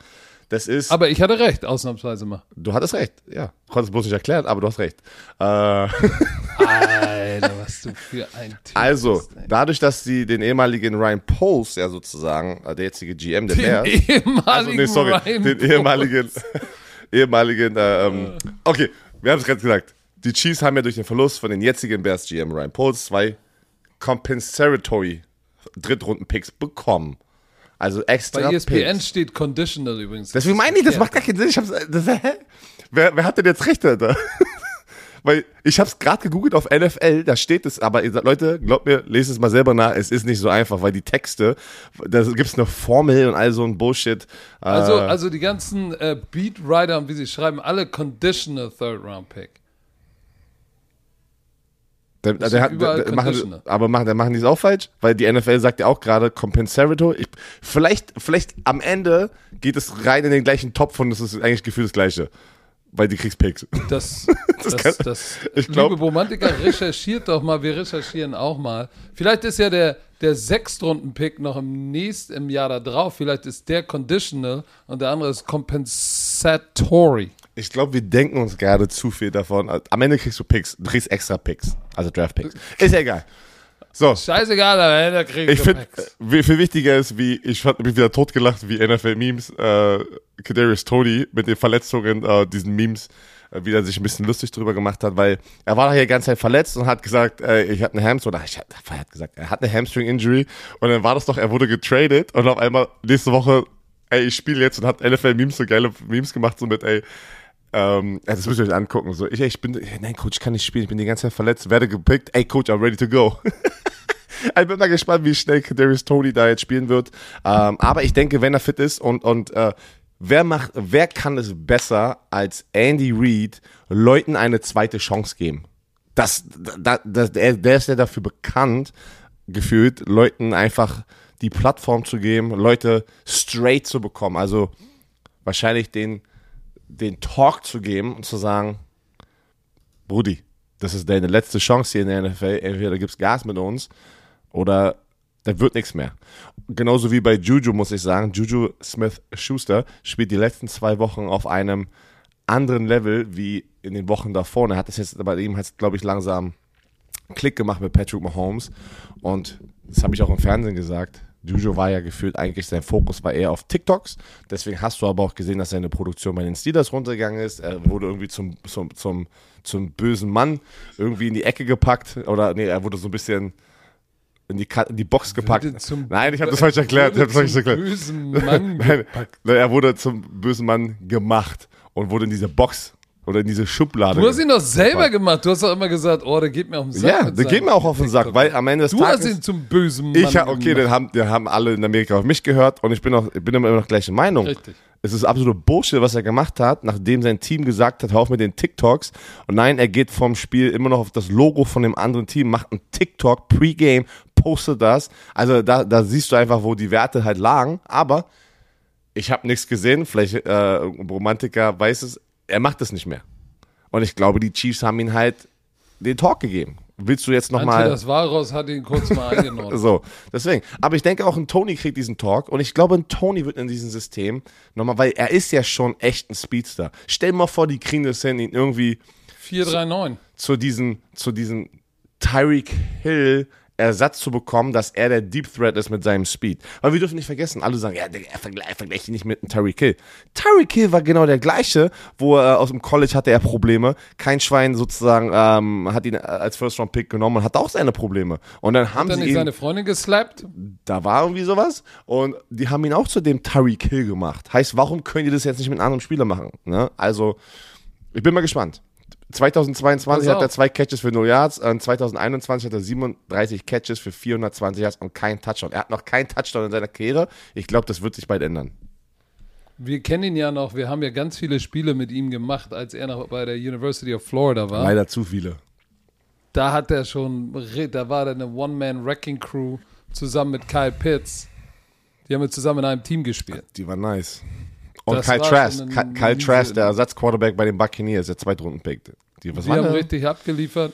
Das ist. Aber ich hatte recht, ausnahmsweise mal. Du hattest recht, ja. Konntest bloß nicht erklären, aber du hast recht. Äh, Alter, was du für ein Typ Also, bist, dadurch, dass sie den ehemaligen Ryan Poles, ja sozusagen, äh, der jetzige GM der Bears. Den ehemaligen also, nee, sorry, Ryan den ehemaligen, ehemaligen, äh, ähm, okay, wir haben es gerade gesagt. Die Chiefs haben ja durch den Verlust von den jetzigen Bears GM Ryan Poles zwei compensatory Drittrunden-Picks bekommen. Also extra. Bei ESPN Picks. steht conditional übrigens. Deswegen meine ich, das macht gar keinen Sinn. Ich hab's, das, hä? Wer, wer hat denn jetzt recht, Alter? Weil ich habe es gerade gegoogelt auf NFL, da steht es, aber Leute, glaubt mir, lest es mal selber nach, es ist nicht so einfach, weil die Texte, da gibt es eine Formel und all so ein Bullshit. Also, äh, also die ganzen äh, Beatwriter und wie sie schreiben, alle conditional Third Round Pick. Der, der hat, der, machen, aber machen, der machen die es auch falsch, weil die NFL sagt ja auch gerade Compensatory. vielleicht, vielleicht am Ende geht es rein in den gleichen Topf und es ist eigentlich gefühlt das Gleiche. Weil die kriegst Picks. Das, das, das, kann, das ich glaub, liebe Romantiker, recherchiert doch mal, wir recherchieren auch mal. Vielleicht ist ja der, der Sechstrunden-Pick noch im nächsten im Jahr da drauf. Vielleicht ist der Conditional und der andere ist Compensatory. Ich glaube, wir denken uns gerade zu viel davon. Am Ende kriegst du Picks, du kriegst extra Picks, also Draft Picks. Ist ja egal. So. Scheißegal, am Ende kriegst ich finde, viel wichtiger ist, wie, ich habe mich wieder totgelacht, wie NFL-Memes, äh, Kadarius Tony mit den Verletzungen, äh, diesen Memes, äh, wie er sich ein bisschen lustig drüber gemacht hat, weil er war hier die ganze Zeit verletzt und hat gesagt, äh, ich hatte eine Hamstring, oder ich hat, er hat gesagt, er hat eine Hamstring-Injury und dann war das doch, er wurde getradet und auf einmal nächste Woche, ey, ich spiele jetzt und hat NFL-Memes so geile Memes gemacht, so mit, ey, ähm, das müsst ihr euch angucken. So, ich, ich bin, nein, Coach, ich kann nicht spielen, ich bin die ganze Zeit verletzt, werde gepickt. Ey, Coach, I'm ready to go. ich bin mal gespannt, wie schnell Darius Tony da jetzt spielen wird. Ähm, aber ich denke, wenn er fit ist und, und äh, wer macht, wer kann es besser als Andy Reid Leuten eine zweite Chance geben? Das, das, das, der, der ist ja dafür bekannt, gefühlt, Leuten einfach die Plattform zu geben, Leute straight zu bekommen. Also wahrscheinlich den den Talk zu geben und zu sagen, Brudi, das ist deine letzte Chance hier in der NFL. Entweder gibst Gas mit uns oder da wird nichts mehr. Genauso wie bei Juju, muss ich sagen. Juju Smith-Schuster spielt die letzten zwei Wochen auf einem anderen Level wie in den Wochen davor. Er hat das jetzt bei ihm, hat glaube ich, langsam Klick gemacht mit Patrick Mahomes. Und das habe ich auch im Fernsehen gesagt. Juju war ja gefühlt eigentlich, sein Fokus war eher auf TikToks. Deswegen hast du aber auch gesehen, dass seine Produktion bei den Steelers runtergegangen ist. Er wurde irgendwie zum, zum, zum, zum bösen Mann irgendwie in die Ecke gepackt. Oder nee, er wurde so ein bisschen in die, in die Box gepackt. Nein, ich habe das falsch erklärt. Ich habe das falsch erklärt. Bösen Mann Nein, er wurde zum bösen Mann gemacht und wurde in diese Box oder in diese Schublade. Du hast ihn doch selber gemacht. Du hast doch immer gesagt, oh, der geht mir auf den Sack. Ja, der geht mir auch auf den Sack, weil am Ende des du Tages. Du hast ihn zum bösen Mann Ich, okay, den haben, den haben alle in Amerika auf mich gehört und ich bin, auch, ich bin immer noch gleiche Meinung. Richtig. Es ist absolute Bullshit, was er gemacht hat, nachdem sein Team gesagt hat, hör auf mit den TikToks. Und nein, er geht vom Spiel immer noch auf das Logo von dem anderen Team, macht einen TikTok, Pre-Game, postet das. Also da, da siehst du einfach, wo die Werte halt lagen. Aber ich habe nichts gesehen. Vielleicht äh, Romantiker weiß es, er macht es nicht mehr. Und ich glaube, die Chiefs haben ihn halt den Talk gegeben. Willst du jetzt nochmal. Das Varos hat ihn kurz mal eingenommen. so, deswegen. Aber ich denke auch, ein Tony kriegt diesen Talk und ich glaube, ein Tony wird in diesem System nochmal, weil er ist ja schon echt ein Speedster. Stell dir mal vor, die kriegen das hin, ihn irgendwie. 439. Zu, zu diesen, zu diesen Tyreek Hill Ersatz zu bekommen, dass er der Deep Threat ist mit seinem Speed. Weil wir dürfen nicht vergessen, alle sagen, ja, er vergleicht, vergleicht ihn nicht mit einem Tyreek Hill. Tyreek Hill war genau der gleiche, wo er aus dem College hatte er Probleme. Kein Schwein sozusagen ähm, hat ihn als First Round Pick genommen und hat auch seine Probleme. Und dann haben hat er nicht ihn, seine Freundin geslappt? Da war irgendwie sowas. Und die haben ihn auch zu dem Tyreek Hill gemacht. Heißt, warum können die das jetzt nicht mit einem anderen Spieler machen? Ne? Also, ich bin mal gespannt. 2022 hat er zwei Catches für 0 Yards, und 2021 hat er 37 Catches für 420 Yards und kein Touchdown. Er hat noch keinen Touchdown in seiner Karriere. Ich glaube, das wird sich bald ändern. Wir kennen ihn ja noch, wir haben ja ganz viele Spiele mit ihm gemacht, als er noch bei der University of Florida war. Leider zu viele. Da hat er schon, da war er eine One-Man-Wrecking-Crew zusammen mit Kyle Pitts. Die haben wir zusammen in einem Team gespielt. Die war nice. Und das Kyle Trask, Kyle Trask, der Ersatzquarterback bei den Buccaneers, der Zweitrunden-Pick. Die, was die haben richtig abgeliefert.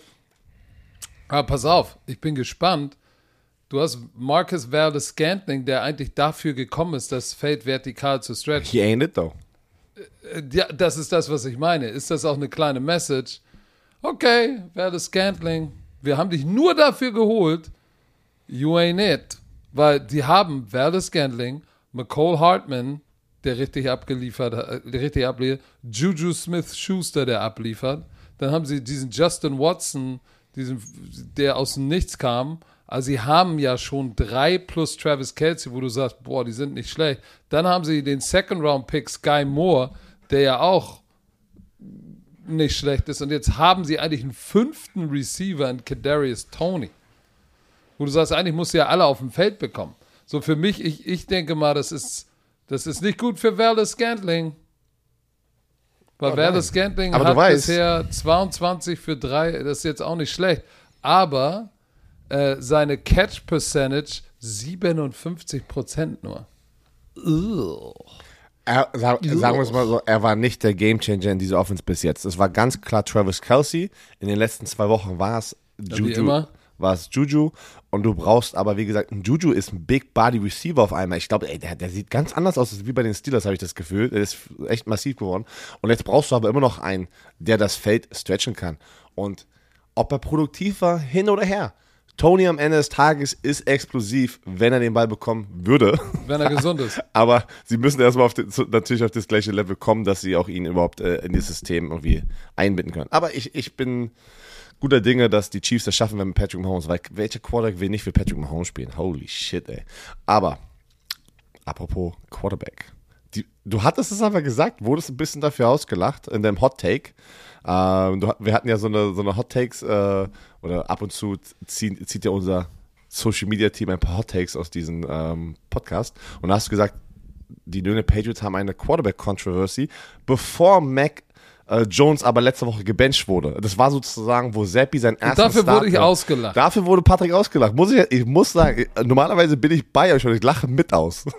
Aber pass auf, ich bin gespannt. Du hast Marcus Valdez Scantling, der eigentlich dafür gekommen ist, das Feld vertikal zu stretchen. He ain't it though. Äh, ja, das ist das, was ich meine. Ist das auch eine kleine Message? Okay, Valdez Scantling, wir haben dich nur dafür geholt. You ain't it. Weil die haben Valdez Scantling, McCole Hartman, der richtig abgeliefert hat, äh, richtig abliefert, Juju Smith Schuster, der abliefert. Dann haben sie diesen Justin Watson, diesen, der aus dem Nichts kam. Also sie haben ja schon drei plus Travis Kelsey, wo du sagst, boah, die sind nicht schlecht. Dann haben sie den Second Round Pick Sky Moore, der ja auch nicht schlecht ist. Und jetzt haben sie eigentlich einen fünften Receiver in Kadarius Tony. Wo du sagst, eigentlich musst du ja alle auf dem Feld bekommen. So für mich, ich, ich denke mal, das ist, das ist nicht gut für Werle Scantling. Weil oh, Werle Scantling hat bisher 22 für 3, das ist jetzt auch nicht schlecht. Aber äh, seine Catch Percentage 57% nur. Ugh. Er, sag, sagen wir es mal so, er war nicht der Gamechanger in dieser Offense bis jetzt. Es war ganz klar Travis Kelsey. In den letzten zwei Wochen war es Juju. War es Juju. Und du brauchst aber, wie gesagt, ein Juju ist ein Big Body Receiver auf einmal. Ich glaube, der, der sieht ganz anders aus wie bei den Steelers, habe ich das Gefühl. Der ist echt massiv geworden. Und jetzt brauchst du aber immer noch einen, der das Feld stretchen kann. Und ob er produktiv war, hin oder her. Tony am Ende des Tages ist explosiv, wenn er den Ball bekommen würde. Wenn er gesund ist. Aber sie müssen erstmal auf den, natürlich auf das gleiche Level kommen, dass sie auch ihn überhaupt äh, in das System irgendwie einbinden können. Aber ich, ich bin guter Dinge, dass die Chiefs das schaffen, wenn Patrick Mahomes, weil welcher Quarterback will nicht für Patrick Mahomes spielen? Holy shit, ey. Aber, apropos Quarterback. Die, du hattest es aber gesagt, wurdest ein bisschen dafür ausgelacht in deinem Hot Take. Ähm, du, wir hatten ja so eine, so eine Hot Takes, äh, oder ab und zu zieht, zieht ja unser Social Media Team ein paar Hot Takes aus diesem ähm, Podcast. Und da hast du gesagt, die New Patriots haben eine Quarterback Controversy, bevor Mac äh, Jones aber letzte Woche gebencht wurde. Das war sozusagen, wo Seppi sein erstes Dafür Start wurde ich ausgelacht. Dafür wurde Patrick ausgelacht. Muss ich, ich muss sagen, normalerweise bin ich bei euch und ich lache mit aus.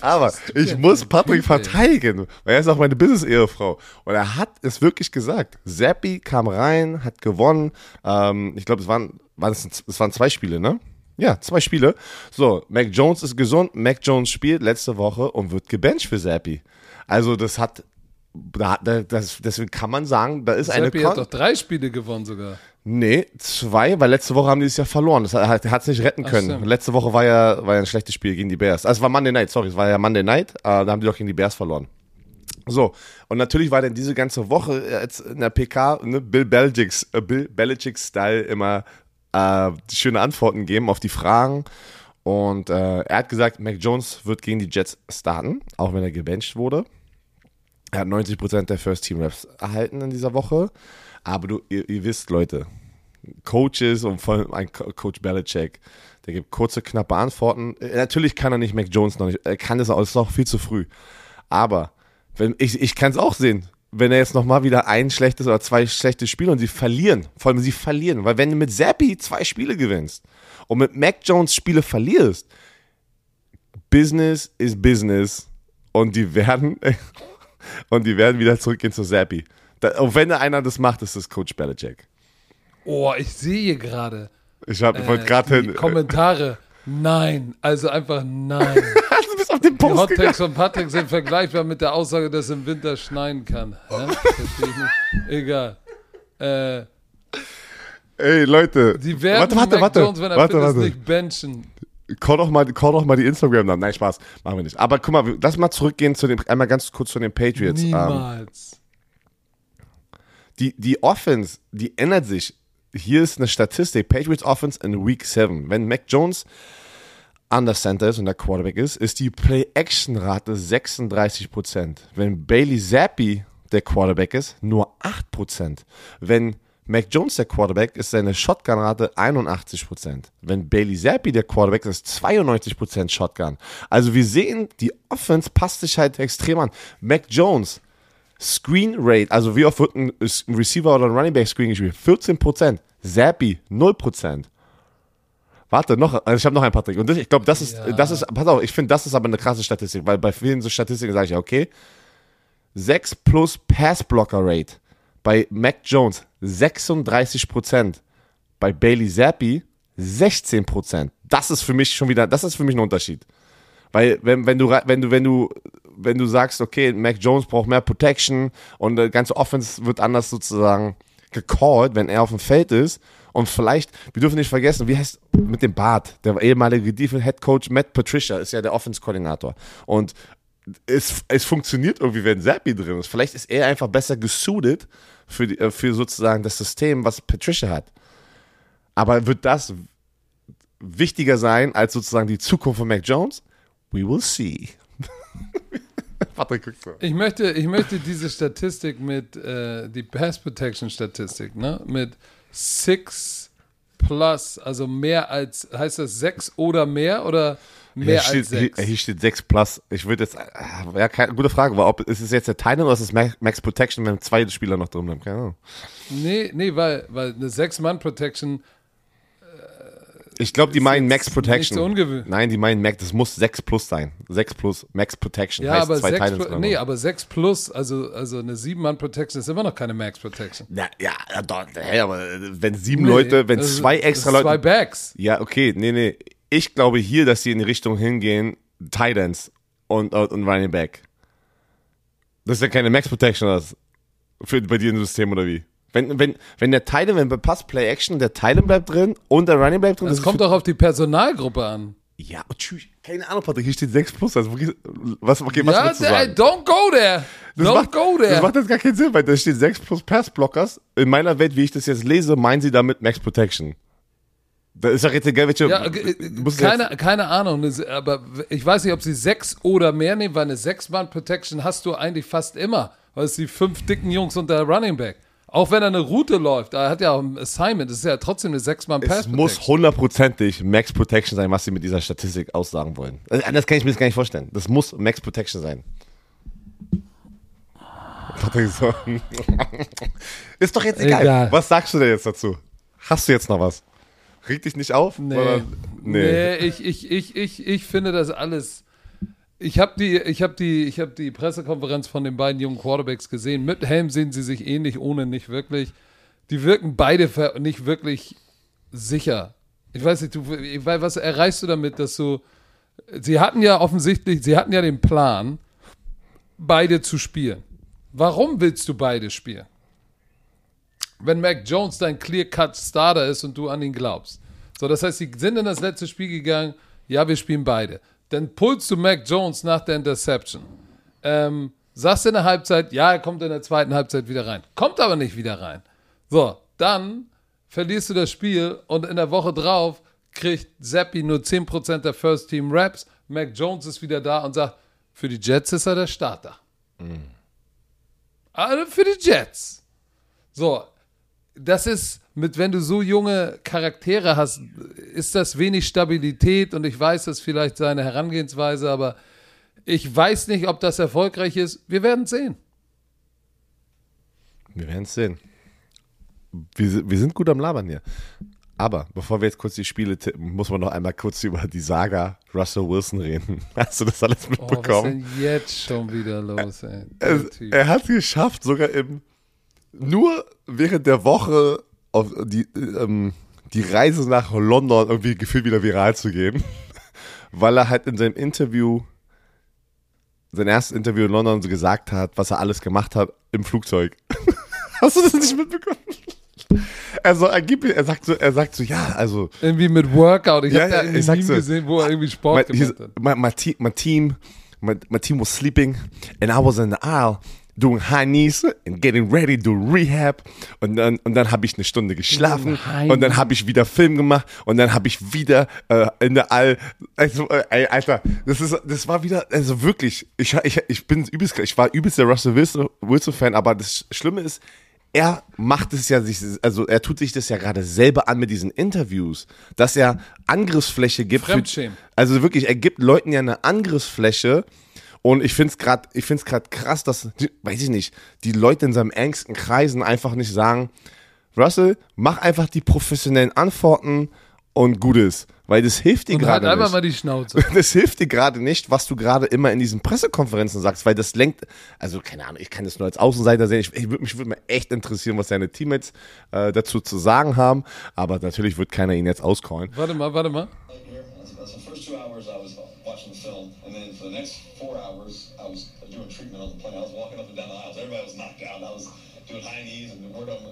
Aber ich muss Patrick verteidigen, weil er ist auch meine Business-Ehefrau. Und er hat es wirklich gesagt. Zappi kam rein, hat gewonnen. Ähm, ich glaube, es waren, waren es, es waren zwei Spiele, ne? Ja, zwei Spiele. So, Mac Jones ist gesund. Mac Jones spielt letzte Woche und wird gebencht für Zappi. Also, das hat da, das, deswegen kann man sagen, da ist Zappi eine. Zappi hat doch drei Spiele gewonnen sogar. Nee, zwei, weil letzte Woche haben die es ja verloren. Das hat es nicht retten können. Ach, letzte Woche war ja, war ja ein schlechtes Spiel gegen die Bears. Also es war Monday Night, sorry, es war ja Monday Night, äh, da haben die doch gegen die Bears verloren. So, und natürlich war dann diese ganze Woche jetzt in der PK ne, Bill Belichicks, äh, Bill Belichicks Style immer äh, schöne Antworten geben auf die Fragen. Und äh, er hat gesagt, Mac Jones wird gegen die Jets starten, auch wenn er gebencht wurde. Er hat 90% der First Team Reps erhalten in dieser Woche. Aber du, ihr, ihr wisst, Leute, Coaches und vor allem ein Coach Belichick, der gibt kurze, knappe Antworten. Äh, natürlich kann er nicht Mac Jones noch nicht, er kann das auch, ist auch viel zu früh. Aber wenn, ich, ich kann es auch sehen, wenn er jetzt nochmal wieder ein schlechtes oder zwei schlechte Spiele und sie verlieren, vor allem sie verlieren, weil wenn du mit Zappi zwei Spiele gewinnst und mit Mac Jones Spiele verlierst, Business is Business und die werden und die werden wieder zurückgehen zu Zappi. Da, und wenn einer das macht, ist es Coach Belichick. Oh, ich sehe gerade. Ich habe äh, gerade hin. Kommentare. Nein, also einfach nein. du bist auf den Post Die Hottakes von Patrick sind vergleichbar mit der Aussage, dass es im Winter schneien kann. Nicht. Egal. Äh, Ey, Leute. Die werden warte, warte, warte, Jones, wenn er warte, warte. nicht benchen. Call doch mal, call doch mal die Instagram-Namen. Nein, Spaß. Machen wir nicht. Aber guck mal, lass mal zurückgehen zu den, einmal ganz kurz zu den Patriots. Ähm, Niemals. Ähm, die, die Offense, die ändert sich. Hier ist eine Statistik. Patriots Offense in Week 7. Wenn Mac Jones an der Center ist und der Quarterback ist, ist die Play-Action-Rate 36%. Wenn Bailey Zappi der Quarterback ist, nur 8%. Wenn Mac Jones der Quarterback ist seine Shotgun-Rate 81%. Wenn Bailey Zappi der Quarterback ist, 92% Shotgun. Also wir sehen, die Offense passt sich halt extrem an. Mac Jones Screen Rate, also wie oft wird ein Receiver oder ein Running Back Screen gespielt? 14%. Zappy, 0%. Warte, noch, also ich habe noch ein Patrick. Und das, ich glaube, das ist, ja. das ist, pass auf, ich finde, das ist aber eine krasse Statistik, weil bei vielen so Statistiken sage ich, okay, 6 plus Pass Blocker Rate Bei Mac Jones 36% Bei Bailey Zappi 16% Das ist für mich schon wieder, das ist für mich ein Unterschied. Weil wenn, wenn du wenn du wenn du wenn du sagst, okay, Mac Jones braucht mehr Protection und der ganze Offense wird anders sozusagen gecallt, wenn er auf dem Feld ist und vielleicht, wir dürfen nicht vergessen, wie heißt mit dem Bart, der ehemalige Defense Head Coach Matt Patricia ist ja der Offense Koordinator und es, es funktioniert irgendwie, wenn Zappi drin ist. Vielleicht ist er einfach besser gesuited für, die, äh, für sozusagen das System, was Patricia hat. Aber wird das wichtiger sein als sozusagen die Zukunft von Mac Jones? We will see. Patrick guckt so. Ich möchte, ich möchte diese Statistik mit, äh, die Pass Protection Statistik, ne? Mit 6 plus, also mehr als, heißt das 6 oder mehr oder mehr hier als 6? Hier, steht 6 plus. Ich würde jetzt, äh, ja, keine, gute Frage, aber ob, ist es jetzt der Titan oder ist es Max Protection, wenn zwei Spieler noch drin bleiben? Keine Ahnung. Nee, nee, weil, weil eine 6-Mann-Protection ich glaube, die meinen Max Protection. Nicht so ungewöhnlich. Nein, die meinen Max, das muss 6 plus sein. 6 plus Max Protection. Ja, heißt aber zwei 6 plus, nee, aber 6 plus, also, also eine 7-Mann Protection ist immer noch keine Max Protection. Na, ja, doch, hey, aber wenn sieben nee, Leute, wenn also, zwei extra Leute. Zwei Backs. Ja, okay, nee, nee. Ich glaube hier, dass sie in die Richtung hingehen, Titans und, und Running Back. Das ist ja keine Max Protection, das. Für, bei dir im System oder wie? Wenn, wenn, wenn der Titan, wenn bei Pass Play Action, der Titan bleibt drin und der Running bleibt drin. Das, das kommt doch auf die Personalgruppe an. Ja, oh, tschüss. Keine Ahnung, Patrick, hier steht 6 plus. Also, was, okay, was ja, willst du sagen? Don't go there. Das don't macht, go there. Das macht jetzt gar keinen Sinn, weil da steht 6 plus Pass Blockers. In meiner Welt, wie ich das jetzt lese, meinen sie damit Max Protection. Da ist doch jetzt egal, welche. Ja, äh, keine, keine Ahnung, aber ich weiß nicht, ob sie 6 oder mehr nehmen, weil eine 6-Mann-Protection hast du eigentlich fast immer. Weil es die fünf dicken Jungs und der Running Back. Auch wenn er eine Route läuft, er hat ja auch ein Assignment, das ist ja trotzdem eine sechs mann pass Es muss hundertprozentig Max Protection sein, was sie mit dieser Statistik aussagen wollen. Also, anders kann ich mir das gar nicht vorstellen. Das muss Max Protection sein. ist doch jetzt egal. egal. Was sagst du denn jetzt dazu? Hast du jetzt noch was? Reg dich nicht auf? Nee. nee. nee, ich, ich, ich, ich, ich finde das alles ich habe die, ich habe die, ich habe die Pressekonferenz von den beiden jungen Quarterbacks gesehen. Mit Helm sehen sie sich ähnlich, ohne nicht wirklich. Die wirken beide nicht wirklich sicher. Ich weiß nicht, du, was erreichst du damit, dass du? Sie hatten ja offensichtlich, sie hatten ja den Plan, beide zu spielen. Warum willst du beide spielen? Wenn Mac Jones dein Clear-Cut-Starter ist und du an ihn glaubst. So, das heißt, sie sind in das letzte Spiel gegangen. Ja, wir spielen beide. Dann pulst du Mac Jones nach der Interception. Ähm, sagst in der Halbzeit, ja, er kommt in der zweiten Halbzeit wieder rein. Kommt aber nicht wieder rein. So, dann verlierst du das Spiel und in der Woche drauf kriegt Zappi nur 10% der First Team Raps. Mac Jones ist wieder da und sagt, für die Jets ist er der Starter. Mhm. Also für die Jets. So, das ist mit, wenn du so junge Charaktere hast, ist das wenig Stabilität und ich weiß, das ist vielleicht seine Herangehensweise, aber ich weiß nicht, ob das erfolgreich ist. Wir werden es sehen. Wir werden es sehen. Wir, wir sind gut am Labern hier. Aber bevor wir jetzt kurz die Spiele tippen, muss man noch einmal kurz über die Saga Russell Wilson reden. Hast du das alles mitbekommen? Oh, was ist denn jetzt schon wieder los, ey? Er, er hat es geschafft, sogar im nur während der Woche auf die, ähm, die Reise nach London irgendwie gefühlt wieder viral zu gehen, weil er halt in seinem Interview, sein erstes Interview in London so gesagt hat, was er alles gemacht hat im Flugzeug. Hast du das nicht mitbekommen? Also er, gibt, er sagt so, er sagt so, ja, also irgendwie mit Workout. Ich ja, habe ja, da irgendwie so, gesehen, wo er irgendwie Sport my, gemacht hat. My, my, team, my team, my, my team was sleeping and I was in the aisle doing high knees and getting ready to rehab. Und dann und dann habe ich eine Stunde geschlafen. und dann habe ich wieder Film gemacht. Und dann habe ich wieder äh, in der All also äh, ey, Alter das ist das war wieder also wirklich ich ich, ich bin übelst ich war übelst der Russell Wilson, Wilson Fan aber das Schlimme ist er macht es ja sich, also er tut sich das ja gerade selber an mit diesen Interviews, dass er Angriffsfläche gibt. Für, also wirklich, er gibt Leuten ja eine Angriffsfläche, und ich finde es gerade, ich finde es gerade krass, dass, weiß ich nicht, die Leute in seinem engsten Kreisen einfach nicht sagen, Russell, mach einfach die professionellen Antworten und gut ist. Weil das hilft dir Und gerade halt nicht. einfach mal die Schnauze. Das hilft dir gerade nicht, was du gerade immer in diesen Pressekonferenzen sagst, weil das lenkt, also keine Ahnung, ich kann das nur als Außenseiter sehen. Ich, ich würde mich würde mir echt interessieren, was seine Teammates äh, dazu zu sagen haben, aber natürlich wird keiner ihn jetzt auscallen. Warte mal, warte mal.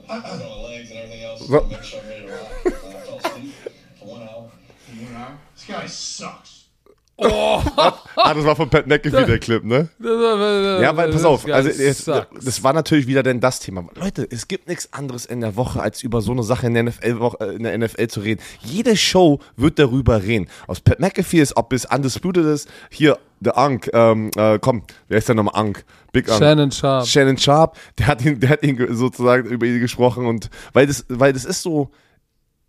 My, working on my legs and everything else to make sure I'm ready to rock. And I fell asleep for one hour. This guy sucks. Ah, das war von Pat McAfee der Clip, ne? Ja, weil pass auf, also jetzt, das war natürlich wieder denn das Thema. Leute, es gibt nichts anderes in der Woche, als über so eine Sache in der NFL, äh, in der NFL zu reden. Jede Show wird darüber reden. Aus Pat McAfee ist, ob es Undisputed ist, hier, der Ank, ähm, äh, komm, wer ist denn nochmal Ank? Big Ank. Shannon Sharp. Shannon Sharp, der hat ihn, der hat ihn ge- sozusagen über ihn gesprochen und weil das, weil das ist so,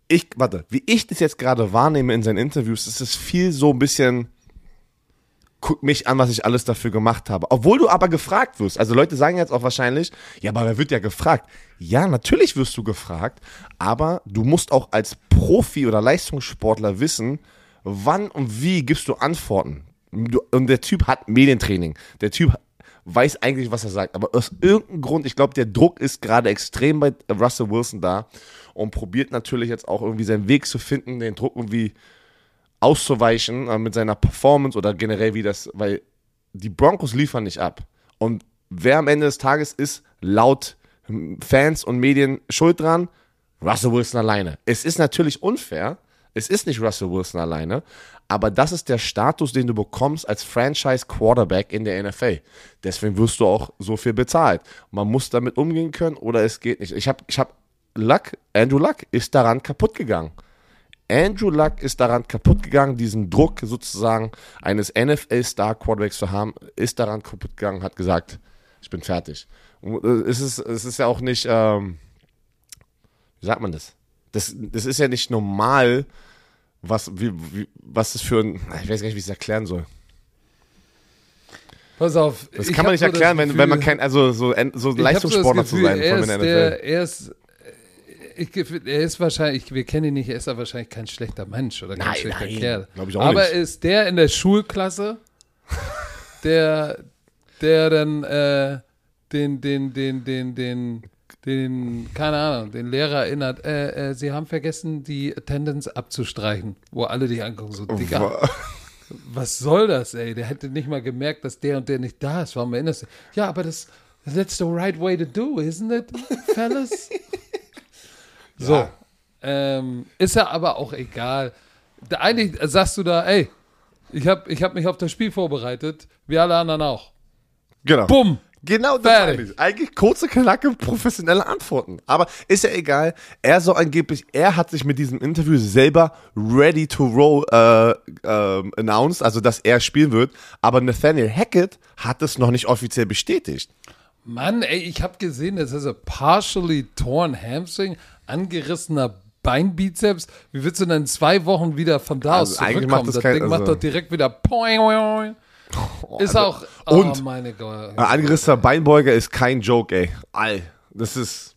ich, warte, wie ich das jetzt gerade wahrnehme in seinen Interviews, ist es viel so ein bisschen, guck mich an, was ich alles dafür gemacht habe. Obwohl du aber gefragt wirst. Also Leute sagen jetzt auch wahrscheinlich, ja, aber wer wird ja gefragt? Ja, natürlich wirst du gefragt, aber du musst auch als Profi oder Leistungssportler wissen, wann und wie gibst du Antworten. Und der Typ hat Medientraining. Der Typ weiß eigentlich, was er sagt. Aber aus irgendeinem Grund, ich glaube, der Druck ist gerade extrem bei Russell Wilson da und probiert natürlich jetzt auch irgendwie seinen Weg zu finden, den Druck irgendwie auszuweichen äh, mit seiner Performance oder generell wie das, weil die Broncos liefern nicht ab. Und wer am Ende des Tages ist laut Fans und Medien schuld dran? Russell Wilson alleine. Es ist natürlich unfair. Es ist nicht Russell Wilson alleine, aber das ist der Status, den du bekommst als Franchise Quarterback in der NFL. Deswegen wirst du auch so viel bezahlt. Man muss damit umgehen können oder es geht nicht. Ich habe ich hab Luck, Andrew Luck ist daran kaputt gegangen. Andrew Luck ist daran kaputt gegangen, diesen Druck sozusagen eines NFL-Star-Quarterbacks zu haben, ist daran kaputt gegangen, hat gesagt, ich bin fertig. Äh, es ist, es ist ja auch nicht, ähm, wie sagt man das? Das, das ist ja nicht normal, was, wie, wie, was das für ein, ich weiß gar nicht, wie ich es erklären soll. Pass auf. Das kann man nicht so erklären, wenn, wenn man Gefühl- kein, also so, so hab so Leistungssportler das zu Gefühl, sein er ist der er ist, ich, er ist wahrscheinlich, wir kennen ihn nicht, er ist ja wahrscheinlich kein schlechter Mensch oder kein Nein, schlechter nein, Kerl. ich auch Aber nicht. ist der in der Schulklasse, der, der dann äh, den, den, den, den, den, den, keine Ahnung, den Lehrer erinnert, äh, äh, sie haben vergessen, die Attendance abzustreichen, wo alle dich angucken, so, Digga, was soll das, ey? Der hätte nicht mal gemerkt, dass der und der nicht da ist. Warum erinnerst du? Ja, aber das, that's the right way to do, isn't it, fellas? So. Ähm, ist ja aber auch egal. Da, eigentlich sagst du da, ey, ich habe ich hab mich auf das Spiel vorbereitet, wie alle anderen auch. Genau. Bumm! Genau das Fertig. eigentlich. Eigentlich kurze, knacke, professionelle Antworten. Aber ist ja egal. Er soll angeblich, er hat sich mit diesem Interview selber ready to roll äh, ähm, announced, also dass er spielen wird. Aber Nathaniel Hackett hat es noch nicht offiziell bestätigt. Mann, ey, ich habe gesehen, das ist ein partially torn hamstring, angerissener Beinbizeps. Wie willst du denn in zwei Wochen wieder von da Also aus zurückkommen? macht das das kein- Ding macht also- doch direkt wieder poing, poing. Ist auch, oh und- meine Gott. Ein angerissener Beinbeuger ist kein Joke, ey. All. Das ist,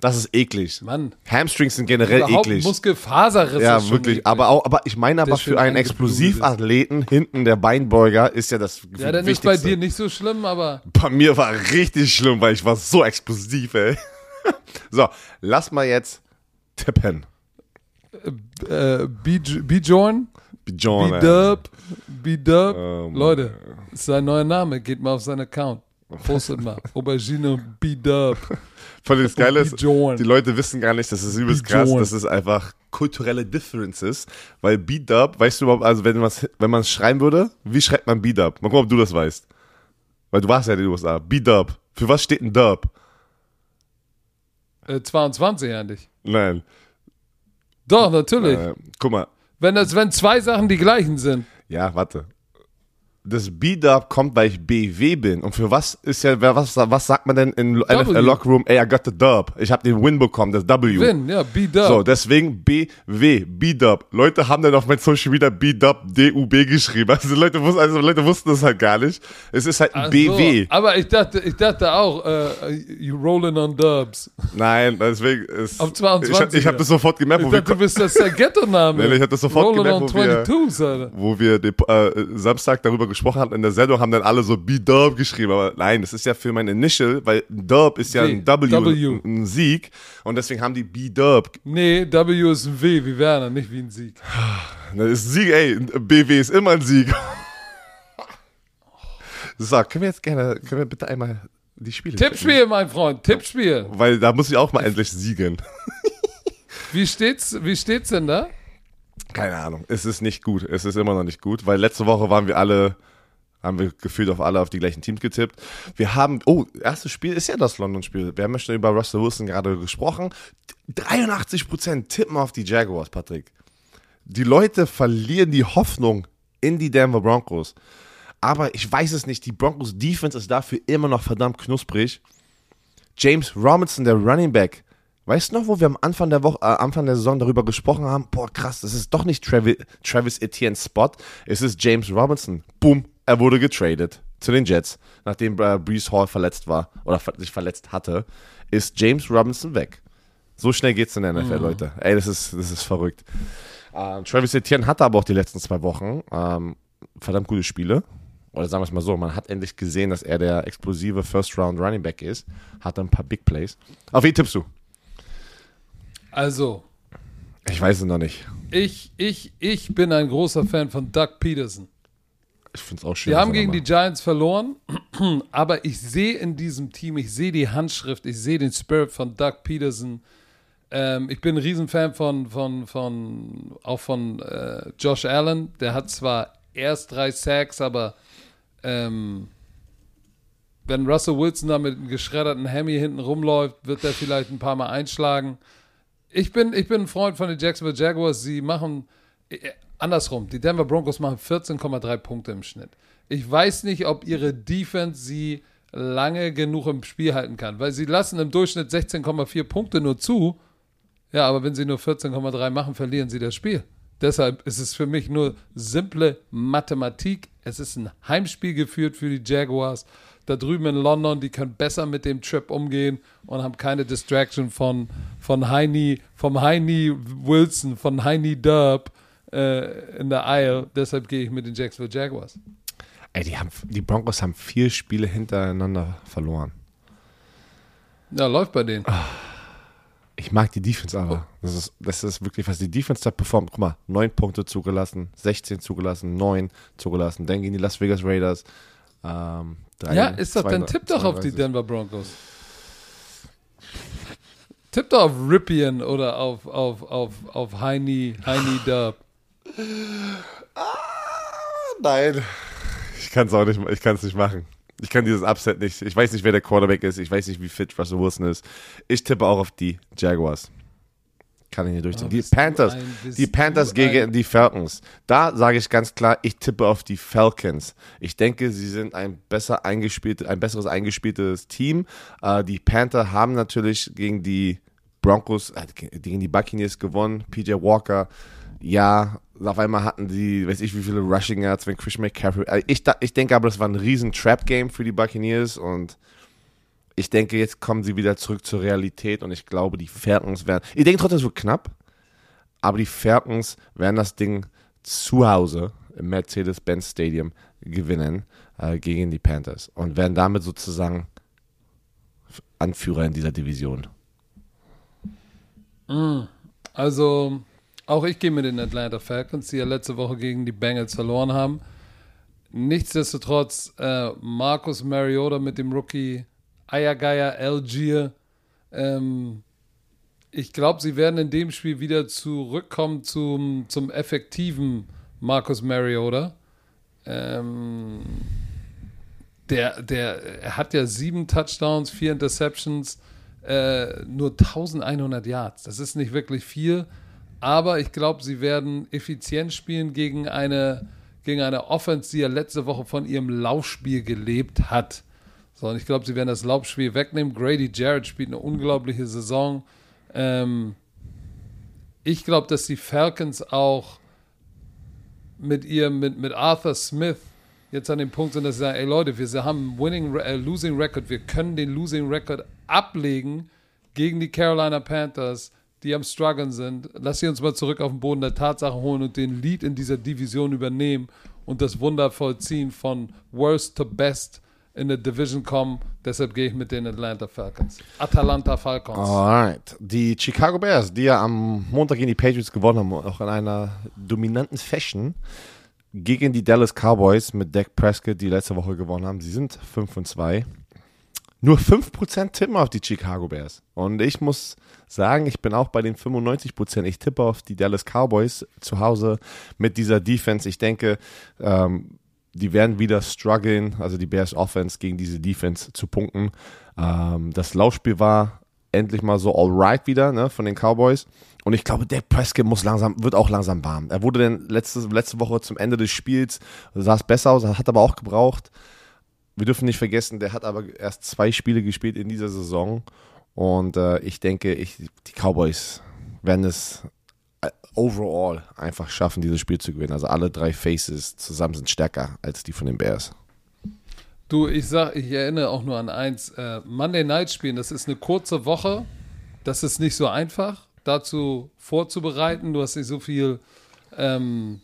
das ist eklig. Mann. Hamstrings sind generell Überhaupt eklig. Muskelfaserriss Ja, ist wirklich. eklig. Aber auch, aber ich meine aber für einen Explosivathleten hinten der Beinbeuger ist ja das Ja, dann ist Wichtigste. bei dir nicht so schlimm, aber Bei mir war richtig schlimm, weil ich war so explosiv, ey. So, lass mal jetzt tippen. äh, B-Jorn, Ey. B-Dub, B-Dub. Oh. Leute, ist sein neuer Name. Geht mal auf seinen Account. Postet mal. Aubergine B-Dub. Voll das Geile ist, die Leute wissen gar nicht, das ist übelst krass, das ist einfach kulturelle Differences, weil B-Dub, weißt du überhaupt, also wenn man es wenn man's schreiben würde, wie schreibt man B-Dub? Mal gucken, ob du das weißt. Weil du warst ja in den USA. B-Dub. Für was steht ein Dub? Äh, 22 eigentlich. Nein. Doch, natürlich. Äh, guck mal. Wenn, das, wenn zwei Sachen die gleichen sind. Ja, warte. Das B-Dub kommt, weil ich BW bin. Und für was ist ja, was, was sagt man denn in NFL Lockroom? Ey, I got the Dub. Ich habe den Win bekommen, das W. Win, ja, B-Dub. So, deswegen BW, B-Dub. Leute haben dann auf mein Social Media B-Dub, D-U-B geschrieben. Also Leute, wussten, also Leute wussten das halt gar nicht. Es ist halt ein BW. So, aber ich dachte, ich dachte auch, uh, you rolling on Dubs. Nein, deswegen ist. Auf 22. Ich, ich habe das sofort gemerkt. Ich dachte, du bist das der Ghetto-Name. Nein, ich habe das sofort rolling gemerkt, wo 22, wir, wo wir den, äh, Samstag darüber gesprochen gesprochen hatten in der Sendung, haben dann alle so B-Dub geschrieben. Aber nein, das ist ja für mein Initial, weil Dub ist ja ein W, w. ein Sieg. Und deswegen haben die B-Dub. Nee, W ist ein W wie Werner, nicht wie ein Sieg. Das ist ein Sieg, ey. BW ist immer ein Sieg. So, können wir jetzt gerne, können wir bitte einmal die Spiele. Tippspiel, mein Freund, Tippspiel. Weil da muss ich auch mal endlich siegen. Wie steht's, wie steht's denn da? Keine Ahnung. Es ist nicht gut. Es ist immer noch nicht gut, weil letzte Woche waren wir alle, haben wir gefühlt auf alle auf die gleichen Teams getippt. Wir haben, oh, erstes Spiel ist ja das London-Spiel. Wir haben ja schon über Russell Wilson gerade gesprochen. 83% tippen auf die Jaguars, Patrick. Die Leute verlieren die Hoffnung in die Denver Broncos. Aber ich weiß es nicht. Die Broncos Defense ist dafür immer noch verdammt knusprig. James Robinson, der Running Back, Weißt du noch, wo wir am Anfang der Woche, äh, Anfang der Saison darüber gesprochen haben? Boah, krass, das ist doch nicht Travis, Travis Etienne's Spot, es ist James Robinson. Boom, er wurde getradet zu den Jets, nachdem äh, Brees Hall verletzt war oder sich verletzt hatte, ist James Robinson weg. So schnell geht's in der NFL, mhm. Leute. Ey, das ist, das ist verrückt. Äh, Travis Etienne hatte aber auch die letzten zwei Wochen ähm, verdammt gute Spiele. Oder sagen wir es mal so, man hat endlich gesehen, dass er der explosive First Round Running Back ist. Hat ein paar Big Plays. Auf wen tippst du? Also. Ich weiß es noch nicht. Ich, ich, ich bin ein großer Fan von Doug Peterson. Ich finde es auch schön. Wir haben gegen die Giants verloren, aber ich sehe in diesem Team, ich sehe die Handschrift, ich sehe den Spirit von Doug Peterson. Ähm, ich bin ein Riesenfan von, von, von auch von äh, Josh Allen. Der hat zwar erst drei Sacks, aber ähm, wenn Russell Wilson da mit einem geschredderten Hemi hinten rumläuft, wird er vielleicht ein paar Mal einschlagen. Ich bin, ich bin ein Freund von den Jacksonville Jaguars. Sie machen äh, andersrum. Die Denver Broncos machen 14,3 Punkte im Schnitt. Ich weiß nicht, ob ihre Defense sie lange genug im Spiel halten kann, weil sie lassen im Durchschnitt 16,4 Punkte nur zu. Ja, aber wenn sie nur 14,3 machen, verlieren sie das Spiel. Deshalb ist es für mich nur simple Mathematik. Es ist ein Heimspiel geführt für die Jaguars da drüben in London, die können besser mit dem Trip umgehen und haben keine Distraction von, von Heini, vom Heini Wilson, von Heini Dub äh, in der Isle. Deshalb gehe ich mit den Jacksonville Jaguars. Ey, die, haben, die Broncos haben vier Spiele hintereinander verloren. Ja, läuft bei denen. Ich mag die Defense aber. Das ist, das ist wirklich was. Die Defense hat performt. Guck mal, neun Punkte zugelassen, 16 zugelassen, neun zugelassen. Dann gegen die Las Vegas Raiders. Ähm, Drei, ja, ist doch, dann tipp doch auf die Denver Broncos. Tipp doch auf Ripien oder auf, auf, auf, auf Heini, Heini Dub. Ah, nein. Ich kann es auch nicht, ich kann es nicht machen. Ich kann dieses Upset nicht. Ich weiß nicht, wer der Quarterback ist. Ich weiß nicht, wie fit Russell Wilson ist. Ich tippe auch auf die Jaguars. Kann ich nicht durchziehen. Die Panthers, die Panthers gegen die Falcons. Da sage ich ganz klar, ich tippe auf die Falcons. Ich denke, sie sind ein besser eingespieltes, ein besseres eingespieltes Team. Äh, die Panther haben natürlich gegen die Broncos, äh, gegen die Buccaneers gewonnen. PJ Walker, ja, auf einmal hatten sie, weiß ich wie viele Rushing Yards, wenn Chris McCaffrey. Äh, ich, ich denke aber, das war ein riesen Trap-Game für die Buccaneers und ich denke, jetzt kommen sie wieder zurück zur Realität und ich glaube, die Falcons werden. Ich denke trotzdem, es wird knapp, aber die Falcons werden das Ding zu Hause im Mercedes-Benz Stadium gewinnen äh, gegen die Panthers und werden damit sozusagen Anführer in dieser Division. Mm, also, auch ich gehe mit den Atlanta Falcons, die ja letzte Woche gegen die Bengals verloren haben. Nichtsdestotrotz, äh, Marcus Mariota mit dem Rookie Eiergeier, Algier. Ähm, ich glaube, sie werden in dem Spiel wieder zurückkommen zum, zum effektiven Marcus Mariota. Ähm, der, der er hat ja sieben Touchdowns, vier Interceptions, äh, nur 1100 Yards. Das ist nicht wirklich viel, aber ich glaube, sie werden effizient spielen gegen eine gegen eine Offense, die ja letzte Woche von ihrem Laufspiel gelebt hat. So, und ich glaube, sie werden das Laufspiel wegnehmen. Grady Jarrett spielt eine unglaubliche Saison. Ähm, ich glaube, dass die Falcons auch mit ihrem, mit, mit Arthur Smith jetzt an dem Punkt sind, dass sie sagen, ey Leute, wir haben einen äh, Losing Record, wir können den Losing Record ablegen gegen die Carolina Panthers, die am struggeln sind. Lass sie uns mal zurück auf den Boden der Tatsachen holen und den Lead in dieser Division übernehmen und das Wunder vollziehen von Worst to Best in der Division kommen. Deshalb gehe ich mit den Atlanta Falcons. Atalanta Falcons. Alright. Die Chicago Bears, die ja am Montag gegen die Patriots gewonnen haben, auch in einer dominanten Fashion gegen die Dallas Cowboys mit Dak Prescott, die letzte Woche gewonnen haben. Sie sind 5 und 2. Nur 5% tippen auf die Chicago Bears. Und ich muss sagen, ich bin auch bei den 95%. Ich tippe auf die Dallas Cowboys zu Hause mit dieser Defense. Ich denke, ähm, die werden wieder strugglen, also die Bears Offense gegen diese Defense zu punkten. Ähm, das Laufspiel war endlich mal so alright wieder ne, von den Cowboys. Und ich glaube, der Prescott muss langsam, wird auch langsam warm. Er wurde dann letzte, letzte Woche zum Ende des Spiels, sah es besser aus, hat aber auch gebraucht. Wir dürfen nicht vergessen, der hat aber erst zwei Spiele gespielt in dieser Saison. Und äh, ich denke, ich, die Cowboys werden es overall einfach schaffen, dieses Spiel zu gewinnen. Also alle drei Faces zusammen sind stärker als die von den Bears. Du, ich sag, ich erinnere auch nur an eins. Äh, Monday Night spielen, das ist eine kurze Woche. Das ist nicht so einfach, dazu vorzubereiten. Du hast nicht so viel. Ähm,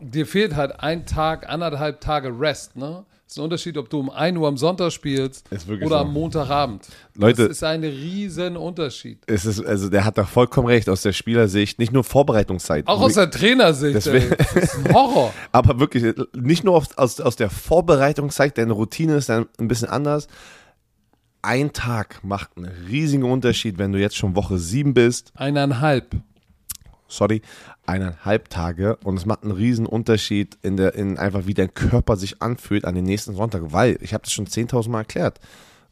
dir fehlt halt ein Tag, anderthalb Tage Rest, ne? Es ist ein Unterschied, ob du um 1 Uhr am Sonntag spielst oder so. am Montagabend. Leute, das ist ein riesen Unterschied. Es ist, also der hat da vollkommen recht aus der Spielersicht, nicht nur Vorbereitungszeit. Auch aus der Trainersicht, das, ey, das ist ein Horror. Aber wirklich, nicht nur aus, aus, aus der Vorbereitungszeit, deine Routine ist dann ein bisschen anders. Ein Tag macht einen riesigen Unterschied, wenn du jetzt schon Woche 7 bist. Eineinhalb sorry, eineinhalb Tage. Und es macht einen riesen Unterschied in der, in einfach wie dein Körper sich anfühlt an den nächsten Sonntag, weil, ich habe das schon 10.000 Mal erklärt,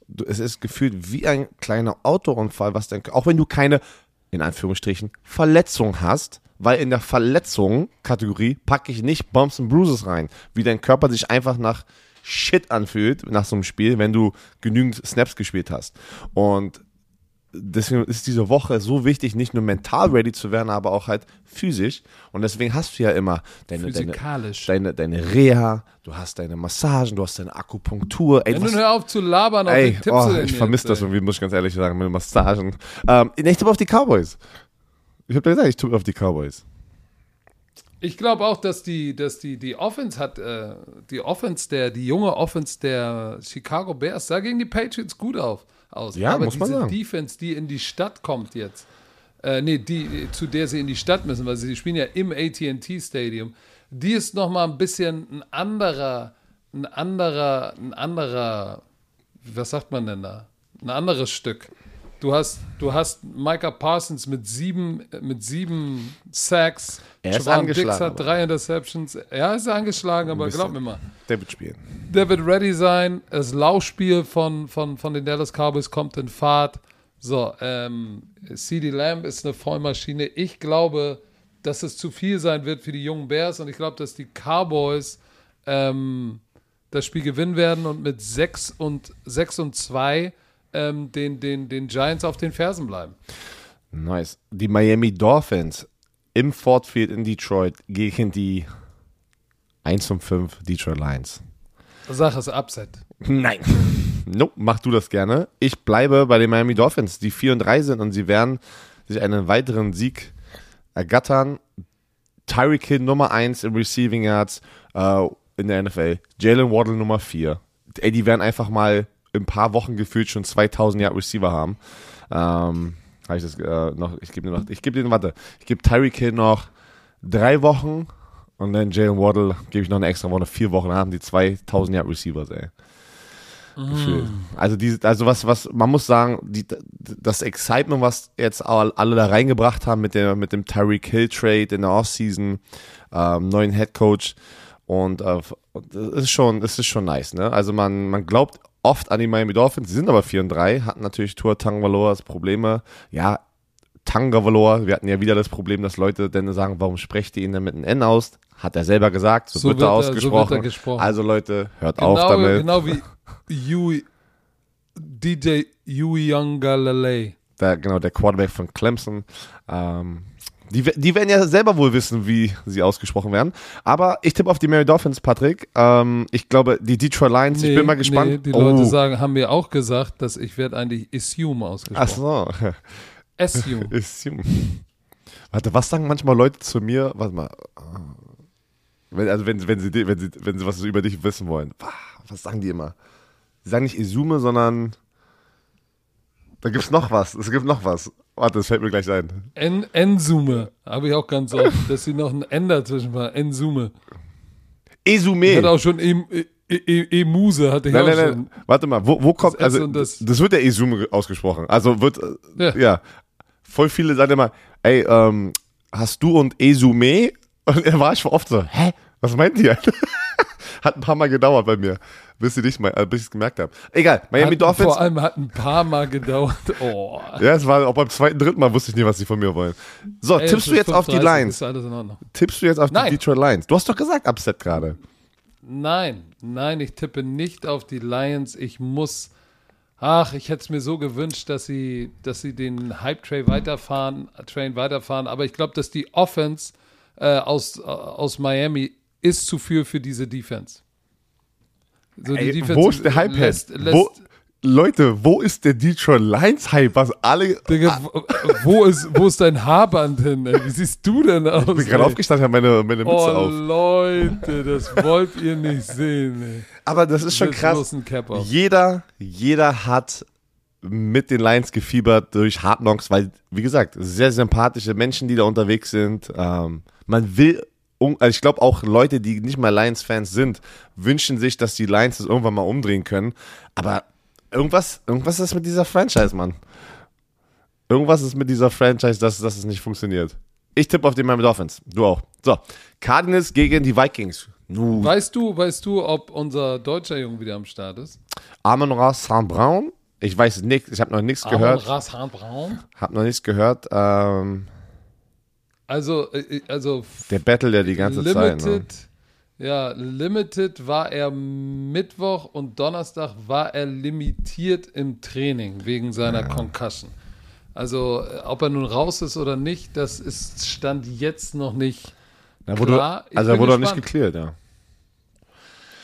du, es ist gefühlt wie ein kleiner Autounfall, was dein, auch wenn du keine, in Anführungsstrichen, Verletzung hast, weil in der Verletzung-Kategorie packe ich nicht Bumps und Bruises rein, wie dein Körper sich einfach nach Shit anfühlt nach so einem Spiel, wenn du genügend Snaps gespielt hast. Und deswegen ist diese Woche so wichtig, nicht nur mental ready zu werden, aber auch halt physisch. Und deswegen hast du ja immer deine, deine, deine, deine Reha, du hast deine Massagen, du hast deine Akupunktur. Ey, Wenn du hör auf zu labern, ey, oh, ich vermisse das irgendwie, muss ich ganz ehrlich sagen, mit Massagen. Ähm, ich tippe auf die Cowboys. Ich habe gesagt, ich tippe auf die Cowboys. Ich glaube auch, dass die, dass die, die Offense hat, äh, die Offense der, die junge Offense der Chicago Bears sah gegen die Patriots gut auf aus. Ja, Aber muss man diese sagen. Defense, die in die Stadt kommt jetzt, äh, nee, die, zu der sie in die Stadt müssen, weil sie spielen ja im AT&T Stadium, die ist nochmal ein bisschen ein anderer, ein anderer, ein anderer, was sagt man denn da? Ein anderes Stück. Du hast, du hast Micah Parsons mit sieben, mit sieben Sacks. Er ist Javon angeschlagen. Dix hat drei Interceptions. Er ist angeschlagen, aber glaub mir mal. Der wird spielen. Der wird ready sein. Das Laufspiel von, von, von den Dallas Cowboys kommt in Fahrt. So, ähm, CD Lamb ist eine Vollmaschine. Ich glaube, dass es zu viel sein wird für die jungen Bears und ich glaube, dass die Cowboys ähm, das Spiel gewinnen werden und mit 6 und 6 und 2 ähm, den, den, den Giants auf den Fersen bleiben. Nice. Die Miami Dolphins im Ford Field in Detroit gegen die 1 und 5 Detroit Lions. Sache ist Upset. Nein. Nope, mach du das gerne. Ich bleibe bei den Miami Dolphins, die 4 und 3 sind und sie werden sich einen weiteren Sieg ergattern. Tyreek Hill Nummer 1 im Receiving Yards äh, in der NFL. Jalen Waddle Nummer 4. Ey, die werden einfach mal in ein paar Wochen gefühlt schon 2000 Yard Receiver haben. Ähm, habe ich das äh, noch, ich gebe noch, ich gebe den, warte, ich gebe Tyreek Hill noch drei Wochen und dann Jalen Waddle gebe ich noch eine extra Woche, vier Wochen, dann haben die 2000 Yard Receivers, ey. Mm. Also, die, also was, was, man muss sagen, die, das Excitement, was jetzt alle da reingebracht haben mit, der, mit dem Tyreek Hill Trade in der Offseason, ähm, neuen Head Coach und äh, das ist schon, das ist schon nice, ne? Also man, man glaubt oft an die Miami Dolphins. Sie sind aber 4 und 3, hatten natürlich Tour Tangvaloas Probleme. Ja, Tangavalor. Wir hatten ja wieder das Problem, dass Leute dann sagen, warum sprecht ihr ihn denn mit einem N aus? Hat er selber gesagt, so, So wird er er- so ausgesprochen. wird er gesprochen. Also Leute, hört Genau, auf damit. genau wie Yui, DJ Yui Youngalale. Der, genau, der Quarterback von Clemson. Ähm, die, die werden ja selber wohl wissen, wie sie ausgesprochen werden. Aber ich tippe auf die Mary Dolphins, Patrick. Ähm, ich glaube, die Detroit Lions, ich bin mal gespannt. Nee, die Oh. Leute sagen, haben mir auch gesagt, dass ich werde eigentlich Assume Ach ausgesprochen. so. Assume. Assume. Warte, was sagen manchmal Leute zu mir? Warte mal. Wenn, also wenn, wenn, sie, wenn, sie, wenn sie was über dich wissen wollen. Was sagen die immer? Sie sagen nicht Isume, sondern da gibt's noch was. Es gibt noch was. Warte, das fällt mir gleich ein. En Ensume. Habe ich auch ganz oft, dass sie noch ein N dazwischen war. Ensume. Ich Esume. hatte auch schon E- E- E- Emuse, hatte ich Nein, auch nein, schon. nein. Warte mal, wo, wo kommt, S also, das, das- wird ja Esume ausgesprochen. Also wird, äh, ja. Ja. Voll viele sagen immer, ey, ähm, hast du und Esume? Und da war ich oft so, hä? Was meint ihr? Hat ein paar Mal gedauert bei mir, bis ich nicht mal, äh, bis ich es gemerkt habe. Egal, Miami Hat, Dolphins. vor allem hat ein paar Mal gedauert. Oh. Ja, es war auch beim zweiten, dritten Mal wusste ich nicht, was sie von mir wollen. So, Ey, tippst du jetzt auf die 5:30, Lions? Ist alles in Ordnung. Tippst du jetzt auf die Nein. Detroit Lions? Du hast doch gesagt Upset gerade. Nein, nein, ich tippe nicht auf die Lions. Ich muss. Ach, ich hätte es mir so gewünscht, dass sie, dass sie den Hype-Train weiterfahren, Train weiterfahren. Aber ich glaube, dass die Offense äh, aus, äh, aus Miami ist zu viel für diese Defense. So, Ey, wo ist der Hype lässt, lässt, Wo, Leute, wo ist der Detroit Lions Hype? Was alle. Digga, wo, wo, ist, wo ist dein Haarband hin? Ey? Wie siehst du denn aus? Ich bin gerade aufgestanden, habe meine, meine Mütze Oh, auf. Leute, das wollt ihr nicht sehen. Ey. Aber das ist schon krass. Jeder, jeder hat mit den Lions gefiebert durch Hard Knocks, weil, wie gesagt, sehr sympathische Menschen, die da unterwegs sind. Ähm, man will, also ich glaube auch Leute, die nicht mal Lions-Fans sind, wünschen sich, dass die Lions das irgendwann mal umdrehen können. Aber irgendwas, irgendwas ist mit dieser Franchise, Mann. Irgendwas ist mit dieser Franchise, dass, dass es nicht funktioniert. Ich tippe auf die Miami Dolphins. Du auch. So, Cardinals gegen die Vikings. Nu, Weißt du, weißt du, ob unser deutscher Junge wieder am Start ist? Ross St. Brown. Ich weiß nichts, ich habe noch nichts gehört. Ras Braun. Hab noch nichts gehört. Ähm, Also, äh, also der Battle der die ganze Zeit. Ne? Limited, ja, Limited war er Mittwoch und Donnerstag war er limitiert im Training wegen seiner Concussion. Also, äh, ob er nun raus ist oder nicht, das ist Stand jetzt noch nicht. Da wurde, Klar, ich also er wurde noch nicht gespannt. geklärt, ja.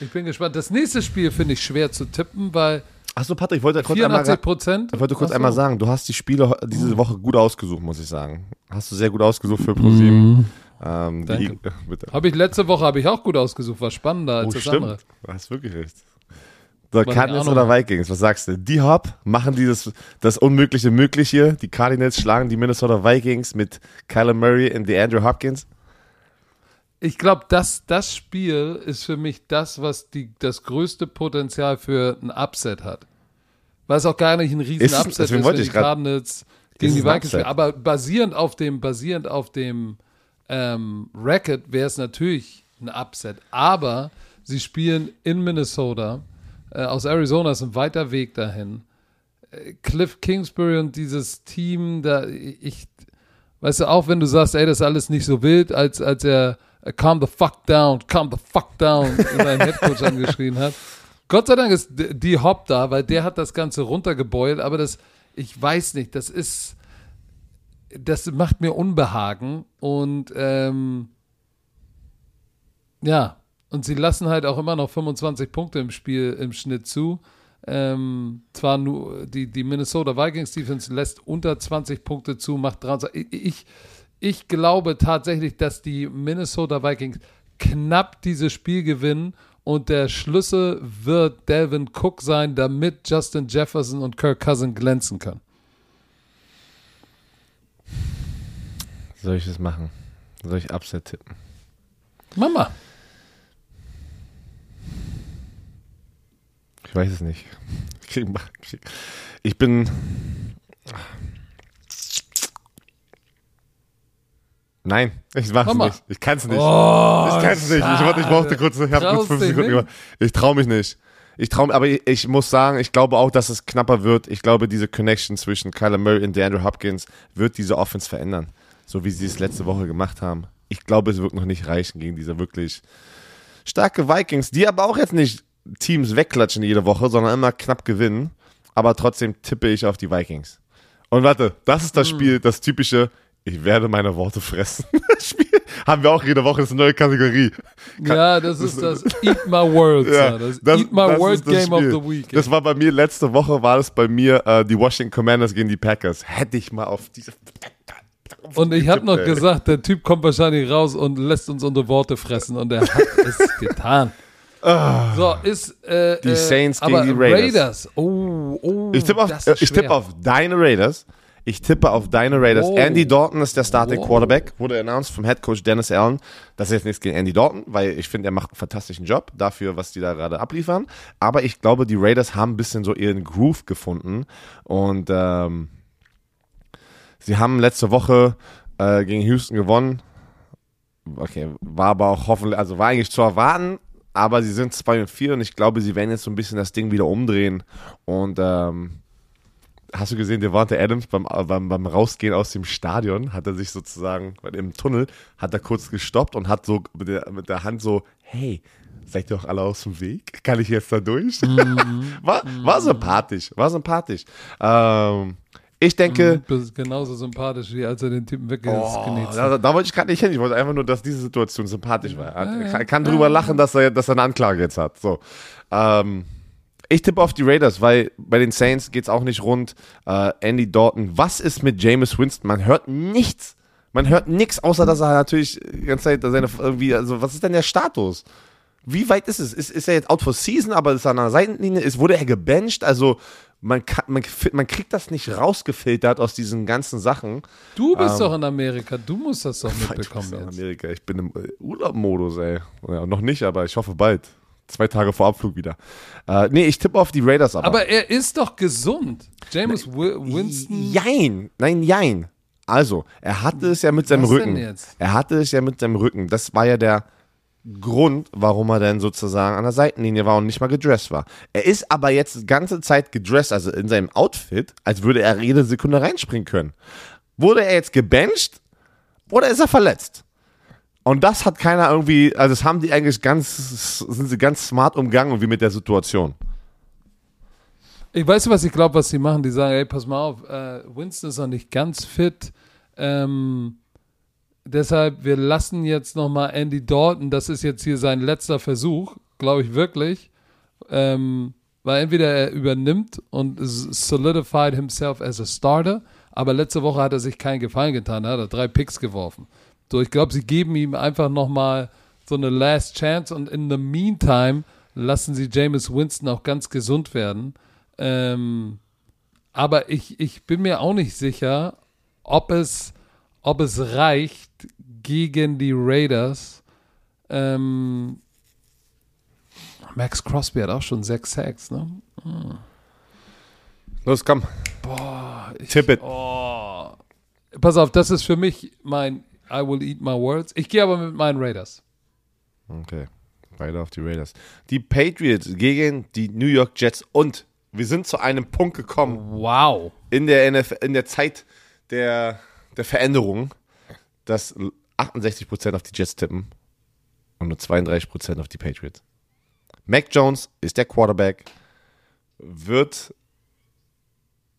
Ich bin gespannt. Das nächste Spiel finde ich schwer zu tippen, weil Achso, Patrick, ich wollte kurz einmal, 84 Prozent. ich wollte kurz einmal sagen, du hast die Spiele diese Woche gut ausgesucht, muss ich sagen. Hast du sehr gut ausgesucht für ProSieben. Ähm, die, Danke. bitte. Habe ich letzte Woche habe ich auch gut ausgesucht, war spannender als Oh, das stimmt. andere. Du hast wirklich recht. So, die Cardinals oder Vikings, was sagst du? Die Hop machen dieses, das Unmögliche möglich hier. Die Cardinals schlagen die Minnesota Vikings mit Kyler Murray und DeAndre Hopkins. Ich glaube, das, das Spiel ist für mich das, was die, das größte Potenzial für ein Upset hat. Weil es auch gar nicht ein riesen Ist Upset ist, wenn ich die Cardinals gegen die Vikings spielen. Aber basierend auf dem, basierend auf dem ähm, Racket wäre es natürlich ein Upset. Aber sie spielen in Minnesota. Äh, aus Arizona ist ein weiter Weg dahin. Äh, Cliff Kingsbury und dieses Team, da ich, weißt du, auch wenn du sagst, ey, das ist alles nicht so wild, als, als er calm the fuck down, calm the fuck down in seinen Headcoach angeschrien hat. Gott sei Dank ist die Hop da, weil der hat das Ganze runtergebeult, aber das, ich weiß nicht, das ist, das macht mir Unbehagen und ähm, ja, und sie lassen halt auch immer noch 25 Punkte im Spiel im Schnitt zu. Ähm, zwar nur die, die Minnesota Vikings Defense lässt unter 20 Punkte zu, macht 23. Ich, ich, ich glaube tatsächlich, dass die Minnesota Vikings knapp dieses Spiel gewinnen und der Schlüssel wird Delvin Cook sein, damit Justin Jefferson und Kirk Cousin glänzen können. Soll ich das machen? Soll ich Upset tippen? Mama. Ich weiß es nicht. Ich, bin. Nein, ich mach's Mama. nicht. Ich kann's nicht. Oh, ich kann's nicht. Ich, ich brauchte kurz, ich habe kurz fünf Sekunden nicht? gemacht. Ich trau mich nicht. Ich traue aber ich, ich, muss sagen, ich glaube auch, dass es knapper wird. Ich glaube, diese Connection zwischen Kyler Murray und DeAndre Hopkins wird diese Offense verändern. So wie sie es letzte Woche gemacht haben. Ich glaube, es wird noch nicht reichen gegen diese wirklich starke Vikings, die aber auch jetzt nicht Teams wegklatschen jede Woche, sondern immer knapp gewinnen. Aber trotzdem tippe ich auf die Vikings. Und warte, das ist das hm. Spiel, das typische, ich werde meine Worte fressen. Spiel haben wir auch jede Woche, das ist eine neue Kategorie. ja, das ist das Eat My Words. Ja, das, das Eat My Word Game of the Week. Das war bei mir, letzte Woche war das bei mir äh, die Washington Commanders gegen die Packers. Hätte ich mal auf diese... Und ich habe noch ey. gesagt, der Typ kommt wahrscheinlich raus und lässt uns unsere Worte fressen und er hat es getan. Ah. So, ist. Äh, die Saints äh, gegen die Raiders. Raiders. Oh, oh. Ich tippe auf, äh, tipp auf deine Raiders. Ich tippe auf deine Raiders. Oh. Andy Dalton ist der Starting oh. Quarterback. Wurde announced vom Head Coach Dennis Allen. Das ist jetzt nichts gegen Andy Dalton, weil ich finde, er macht einen fantastischen Job dafür, was die da gerade abliefern. Aber ich glaube, die Raiders haben ein bisschen so ihren Groove gefunden. Und ähm, sie haben letzte Woche äh, gegen Houston gewonnen. Okay, war aber auch hoffentlich, also war eigentlich zu erwarten, aber sie sind 2 und 4 und ich glaube, sie werden jetzt so ein bisschen das Ding wieder umdrehen. Und ähm, hast du gesehen, der Devante Adams beim, beim, beim Rausgehen aus dem Stadion hat er sich sozusagen im Tunnel, hat er kurz gestoppt und hat so mit der, mit der Hand so, hey, seid ihr doch alle aus dem Weg? Kann ich jetzt da durch? Mhm. war, war sympathisch, war sympathisch. Ähm, ich denke. Du bist genauso sympathisch, wie als er den Typen weggenetzt oh, da, da, wollte ich gerade nicht hin. Ich wollte einfach nur, dass diese Situation sympathisch war. Er kann, kann drüber lachen, dass er, dass er eine Anklage jetzt hat. So. Ähm, ich tippe auf die Raiders, weil bei den Saints geht es auch nicht rund. Äh, Andy Dalton, was ist mit Jameis Winston? Man hört nichts. Man hört nichts, außer dass er natürlich die ganze Zeit seine irgendwie, also was ist denn der Status? Wie weit ist es? Ist, ist er jetzt out for season, aber ist er an der Seitenlinie? Ist, wurde er gebencht? Also man, kann, man, man kriegt das nicht rausgefiltert aus diesen ganzen Sachen. Du bist ähm, doch in Amerika, du musst das doch mitbekommen. Ich bin in Amerika, ich bin im Urlaubmodus, ey. Ja, noch nicht, aber ich hoffe bald. Zwei Tage vor Abflug wieder. Äh, nee, ich tippe auf die Raiders aber. Aber er ist doch gesund. James Winston. Jein. Nein, jein. Also, er hatte es ja mit seinem Was Rücken. Er hatte es ja mit seinem Rücken. Das war ja der Grund, warum er denn sozusagen an der Seitenlinie war und nicht mal gedressed war. Er ist aber jetzt die ganze Zeit gedressed, also in seinem Outfit, als würde er jede Sekunde reinspringen können. Wurde er jetzt gebencht oder ist er verletzt? Und das hat keiner irgendwie, also das haben die eigentlich ganz, sind sie ganz smart umgangen wie mit der Situation. Ich weiß, was ich glaube, was sie machen. Die sagen, ey, pass mal auf, äh, Winston ist noch nicht ganz fit. Ähm, deshalb, wir lassen jetzt nochmal Andy Dalton, das ist jetzt hier sein letzter Versuch, glaube ich wirklich. Ähm, weil entweder er übernimmt und solidified himself as a starter, aber letzte Woche hat er sich keinen Gefallen getan, er hat drei Picks geworfen. So, ich glaube, sie geben ihm einfach nochmal so eine Last Chance und in the meantime lassen sie Jameis Winston auch ganz gesund werden. Ähm, aber ich, ich bin mir auch nicht sicher, ob es ob es reicht gegen die Raiders. Ähm, Max Crosby hat auch schon sechs Sacks, ne? Hm. Los, komm. Boah. Ich, Tip it. Oh. Pass auf, das ist für mich mein I will eat my words. Ich gehe aber mit meinen Raiders. Okay. Weiter auf die Raiders. Die Patriots gegen die New York Jets und wir sind zu einem Punkt gekommen. Wow. In der, NF in der Zeit der der Veränderung, dass 68% auf die Jets tippen und nur 32% auf die Patriots. Mac Jones ist der Quarterback, wird,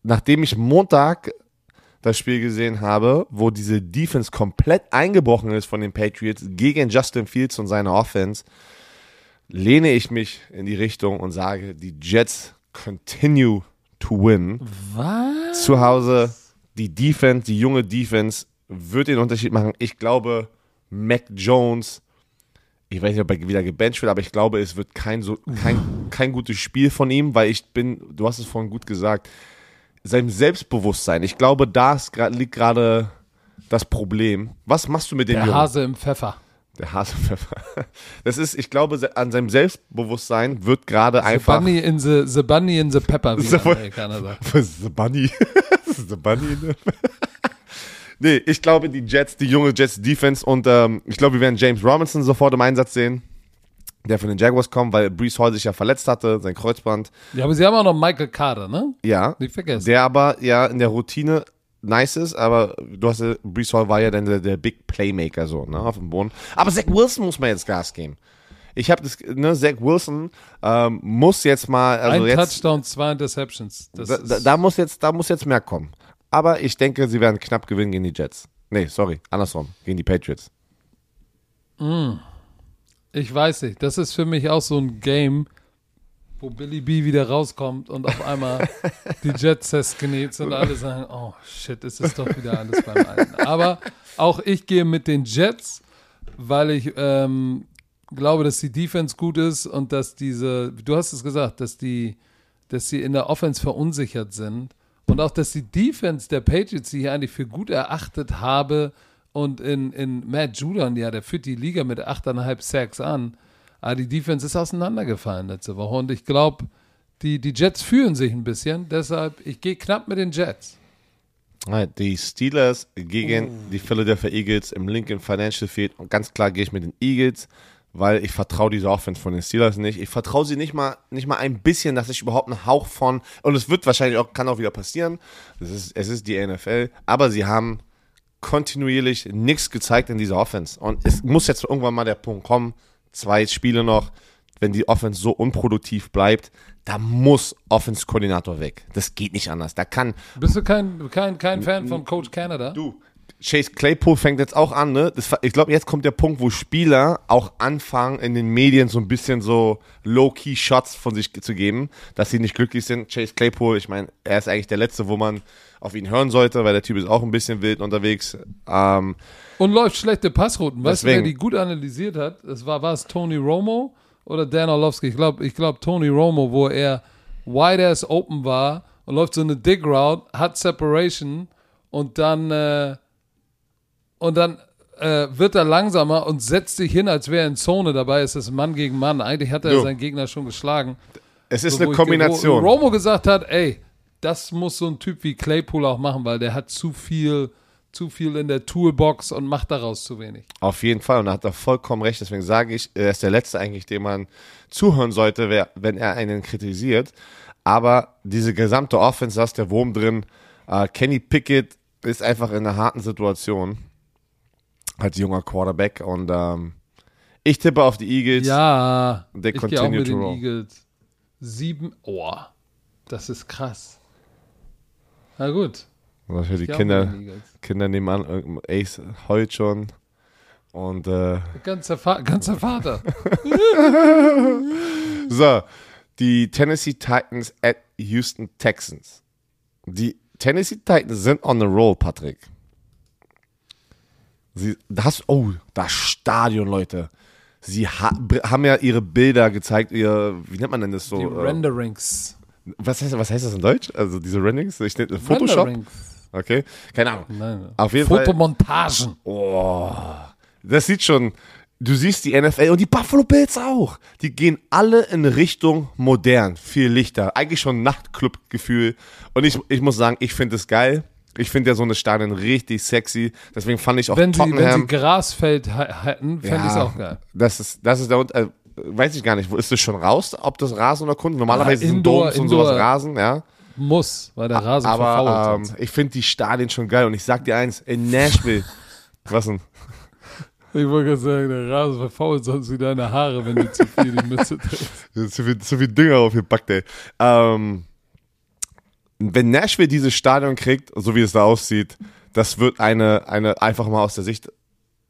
nachdem ich Montag das Spiel gesehen habe, wo diese Defense komplett eingebrochen ist von den Patriots gegen Justin Fields und seine Offense, lehne ich mich in die Richtung und sage, die Jets continue to win. Was? Zu Hause die Defense, die junge Defense wird den Unterschied machen. Ich glaube, Mac Jones, ich weiß nicht, ob er wieder gebencht wird, aber ich glaube, es wird kein, so, kein, kein gutes Spiel von ihm, weil ich bin, du hast es vorhin gut gesagt, sein Selbstbewusstsein. Ich glaube, da liegt gerade das Problem. Was machst du mit dem Der Jungen? Hase im Pfeffer. Der Hase im Pfeffer. Das ist, ich glaube, an seinem Selbstbewusstsein wird gerade einfach. Bunny in the, the Bunny in the Pepper, wie the, Amerikaner sagen. The Bunny. the Bunny in the Nee, ich glaube, die Jets, die junge Jets Defense und ähm, ich glaube, wir werden James Robinson sofort im Einsatz sehen. Der von den Jaguars kommt, weil Brees Hall sich ja verletzt hatte, sein Kreuzband. Ja, aber sie haben auch noch Michael Carter, ne? Ja. Nicht vergessen. Der aber ja in der Routine nice ist, aber du hast ja, Brees Hall war ja dann der, der Big Playmaker so, ne, auf dem Boden. Aber Zach Wilson muss man jetzt Gas geben. Ich habe das, ne, Zach Wilson ähm, muss jetzt mal, also Ein jetzt, Touchdown, zwei Interceptions. Da, da, da muss jetzt, da muss jetzt mehr kommen. Aber ich denke, sie werden knapp gewinnen gegen die Jets. Nee, sorry, andersrum, gegen die Patriots. Ich weiß nicht. Das ist für mich auch so ein Game, wo Billy B wieder rauskommt und auf einmal die Jets zerskniet sind und alle sagen, oh shit, es ist doch wieder alles beim Alten. Aber auch ich gehe mit den Jets, weil ich ähm, glaube, dass die Defense gut ist und dass diese, du hast es gesagt, dass die, dass sie in der Offense verunsichert sind und auch, dass die Defense der Patriots, die ich eigentlich für gut erachtet habe und in, in Matt Judon, ja, der führt die Liga mit 8,5 Sacks an, aber die Defense ist auseinandergefallen letzte Woche und ich glaube, die, die Jets fühlen sich ein bisschen, deshalb, ich gehe knapp mit den Jets. Die Steelers gegen die Philadelphia Eagles im Lincoln Financial Field. Und ganz klar gehe ich mit den Eagles, weil ich vertraue diese Offense von den Steelers nicht. Ich vertraue sie nicht mal, nicht mal ein bisschen, dass ich überhaupt einen Hauch von, und es wird wahrscheinlich auch, kann auch wieder passieren. Es ist, es ist die NFL, aber sie haben kontinuierlich nichts gezeigt in dieser Offense. Und es muss jetzt irgendwann mal der Punkt kommen, zwei Spiele noch, wenn die Offense so unproduktiv bleibt, da muss Offense-Koordinator weg. Das geht nicht anders. Da kann, Bist du kein, kein, kein Fan von Coach Canada? Du, Chase Claypool fängt jetzt auch an, ne? Das, ich glaube, jetzt kommt der Punkt, wo Spieler auch anfangen, in den Medien so ein bisschen so Low-Key-Shots von sich zu geben, dass sie nicht glücklich sind. Chase Claypool, ich meine, er ist eigentlich der Letzte, wo man auf ihn hören sollte, weil der Typ ist auch ein bisschen wild unterwegs. Ähm, Und läuft schlechte Passrouten. Weißt du, wer die gut analysiert hat? Das war, war es Tony Romo oder Dan Orlovsky? Ich glaube, ich glaub Tony Romo, wo er wide ass open war und läuft so eine Dig Route, hat Separation und dann, äh, und dann äh, wird er langsamer und setzt sich hin, als wäre er in Zone dabei. Es ist Mann gegen Mann. Eigentlich hat er Jo. seinen Gegner schon geschlagen. es ist So, eine Kombination. Wo Romo gesagt hat, ey, das muss so ein Typ wie Claypool auch machen, weil der hat zu viel, zu viel in der Toolbox und macht daraus zu wenig. Auf jeden Fall. Und da hat er vollkommen recht. Deswegen sage ich, er ist der Letzte eigentlich, dem man zuhören sollte, wenn er einen kritisiert. Aber diese gesamte Offense, da ist der Wurm drin. Äh, Kenny Pickett ist einfach in einer harten Situation als junger Quarterback. Und ähm, ich tippe auf die Eagles. Ja, They ich gehe auch continue mit den roll. Eagles. Sieben, oh, das ist krass. Na gut. Was für die Kinder. Kinder nebenan, irgendein Ace heult schon. Und äh, Ganzer, Fa ganzer Vater. So, die Tennessee Titans at Houston Texans. Die Tennessee Titans sind on the roll, Patrick. Sie, das, oh, das Stadion, Leute. Sie ha, haben ja ihre Bilder gezeigt, ihr, wie nennt man denn das so? Die äh, Renderings. was, heißt, was heißt das in Deutsch? Also diese Renderings? Ich, nenne- Photoshop? Renderings. Okay, keine Ahnung. Nein, Auf jeden Fall. Fotomontagen. Das sieht schon, du siehst die NFL und die Buffalo Bills auch. Die gehen alle in Richtung modern, viel Lichter. Eigentlich schon Nachtclub-Gefühl. Und ich, ich muss sagen, ich finde es geil. Ich finde ja so eine Stadion richtig sexy. Deswegen fand ich auch Wenn sie, wenn sie Tottenham. Grasfeld hätten, fände ich es auch geil. Das ist, das ist der Unter- äh, weiß ich gar nicht. Wo ist das schon raus? Ob das Rasen oder Kunst? Normalerweise Ja, sind Indoor- Domes und sowas Rasen, ja. Muss, weil der Rasen verfault Aber ähm, sonst. ich finde die Stadien schon geil. Und ich sag dir eins, in Nashville. was denn? Ich wollte gerade sagen, der Rasen verfault sonst wie deine Haare, wenn du zu viel die Mütze trägst. Zu viel, zu viel Dünger aufgepackt, ey. Ähm, wenn Nashville dieses Stadion kriegt, so wie es da aussieht, das wird eine, eine, einfach mal aus der Sicht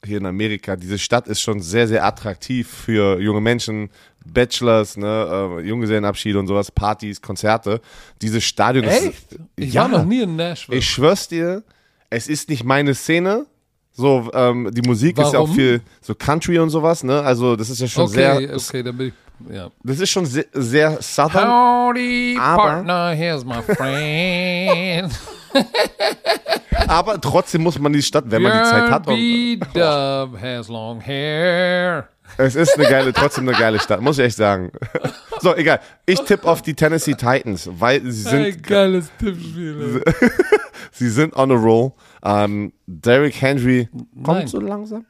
hier in Amerika, diese Stadt ist schon sehr, sehr attraktiv für junge Menschen, Bachelors, ne, äh, Junggesellenabschiede und sowas, Partys, Konzerte. Dieses Stadion Echt? ist. Ich ja, war noch nie in Nashville. ich schwör's dir, es ist nicht meine Szene. So, ähm, die Musik ist ja auch Warum? viel so Country und sowas, ne? Also, das ist ja schon okay, sehr, okay, dann bin ich, ja. das ist schon sehr, sehr Southern. Howdy, Aber- partner, here's my friend. Aber trotzdem muss man die Stadt, wenn man die Zeit hat. Und, has long hair. es ist eine geile, trotzdem eine geile Stadt, muss ich echt sagen. So, egal. Ich tippe auf die Tennessee Titans, weil sie Ein sind, geiles Tippspiel. sie sind on a roll. Ähm, Derrick Henry kommt Nein. so langsam.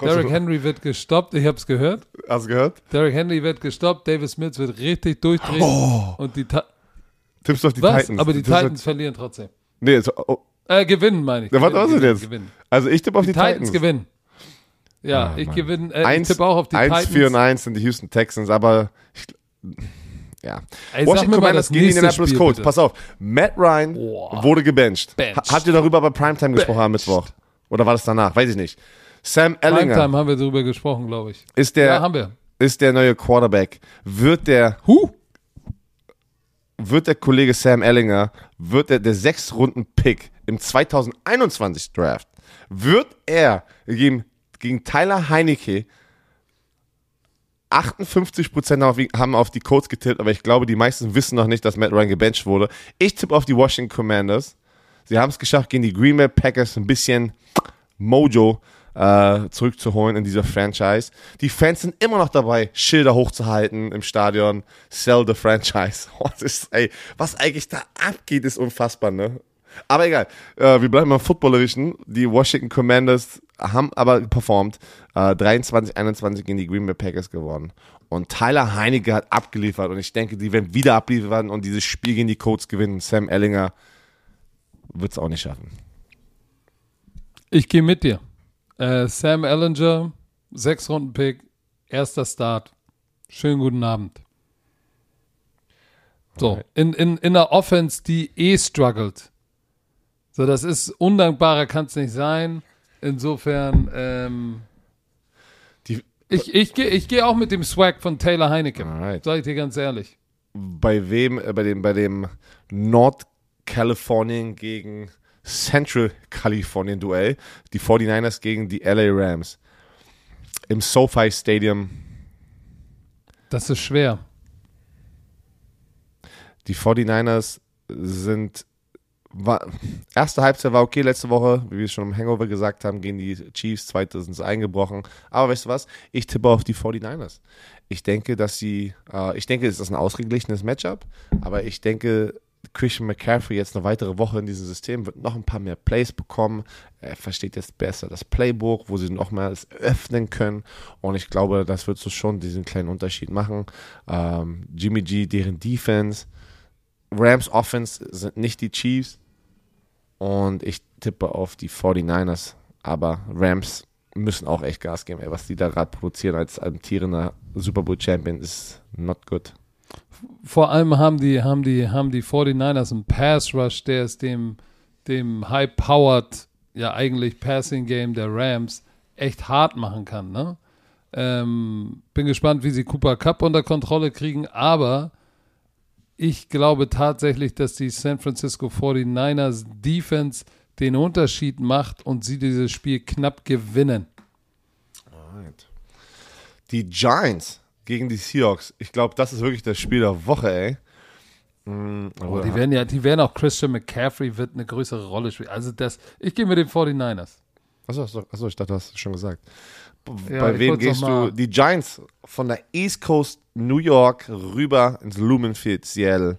Derrick Henry wird gestoppt. Ich habe es gehört. Hast du gehört? Derrick Henry wird gestoppt. Davis Mills wird richtig durchdrehen. Oh. Und die, Ta Tippst du auf die was? Titans? Aber die du- Titans verlieren trotzdem. Nee, so, oh, Äh, gewinnen, meine ich. Ja, was Gewinnen, was ist gewinnen, jetzt? Gewinnen. Also ich tippe auf die, Die Titans, Titans. gewinnen. Ja, Ah, ich Mann. gewinne. Äh, ich Eins- tippe auch auf die 1, Titans. 4 und 1 sind die Houston Texans, aber ich, ja. Ey, Washington Commanders das gegen die Indianapolis Spiel, Colts. bitte. Pass auf, Matt Ryan Boah. wurde gebencht. Benched. Ha- Habt ihr darüber bei Primetime gesprochen am Mittwoch? Oder war das danach? Weiß ich nicht. Sam Ellinger Primetime haben wir darüber gesprochen, glaube ich. ist der, Ja, haben wir. ist der neue Quarterback. Wird der, Huh? wird der Kollege Sam Ellinger, wird er der sechs Runden Pick im 2021 Draft, wird er gegen, gegen Tyler Heinecke 58% auf, haben auf die Colts getippt, aber ich glaube, die meisten wissen noch nicht, dass Matt Ryan gebencht wurde. Ich tippe auf die Washington Commanders. Sie haben es geschafft, gegen die Green Bay Packers ein bisschen Mojo äh, zurückzuholen in dieser Franchise. Die Fans sind immer noch dabei, Schilder hochzuhalten im Stadion. Sell the Franchise. Ist, ey, was eigentlich da abgeht, ist unfassbar, ne? Aber egal, äh, wir bleiben beim Footballerischen. Die Washington Commanders haben aber performt. Äh, 23, 21 gegen die Green Bay Packers gewonnen. Und Tyler Heinecke hat abgeliefert. Und ich denke, die werden wieder abliefern und dieses Spiel gegen die Colts gewinnen. Sam Ellinger wird es auch nicht schaffen. Ich gehe mit dir. Äh, Sam Ellinger, sechs Runden Pick, erster Start. Schönen guten Abend. So, in, in, in einer Offense, die eh struggelt. So, das ist undankbarer kann es nicht sein. Insofern, ähm, Die, ich, ich gehe ich geh auch mit dem Swag von Taylor Heineke. Alright. Sag ich dir ganz ehrlich. bei wem, äh, bei dem, bei dem Nordkalifornien gegen Central Kalifornien Duell, die 49ers gegen die LA Rams. Im SoFi Stadium. Das ist schwer. Die 49ers sind, war, erste Halbzeit war okay letzte Woche, wie wir schon im Hangover gesagt haben, gegen die Chiefs, zweite sind sie eingebrochen. Aber weißt du was? Ich tippe auf die 49ers. Ich denke, dass sie, äh, ich denke, es ist ein ausgeglichenes Matchup, aber ich denke, Christian McCaffrey jetzt eine weitere Woche in diesem System wird noch ein paar mehr Plays bekommen. Er versteht jetzt besser das Playbook, wo sie noch mal es öffnen können. Und ich glaube, das wird so schon diesen kleinen Unterschied machen. Ähm, Jimmy G, deren Defense, Rams Offense sind nicht die Chiefs. Und ich tippe auf die 49ers. Aber Rams müssen auch echt Gas geben. Ey, was die da gerade produzieren als amtierender Super Bowl Champion ist not good. Vor allem haben die, haben die, haben die 49ers einen Pass Rush, der es dem, dem high-powered, ja eigentlich Passing Game der Rams echt hart machen kann. Ne? Ähm, bin gespannt, wie sie Cooper Cup unter Kontrolle kriegen, aber ich glaube tatsächlich, dass die San Francisco 49ers Defense den Unterschied macht und sie dieses Spiel knapp gewinnen. Die Giants gegen die Seahawks. Ich glaube, das ist wirklich das Spiel der Woche, ey. Mm, Oh, die werden ja, die werden auch Christian McCaffrey wird eine größere Rolle spielen. Also das, ich gehe mit den 49ers. Achso, achso, ich dachte, du hast es schon gesagt. Ja, Bei wem gehst du? Die Giants von der East Coast New York rüber ins Lumenfield, Seattle.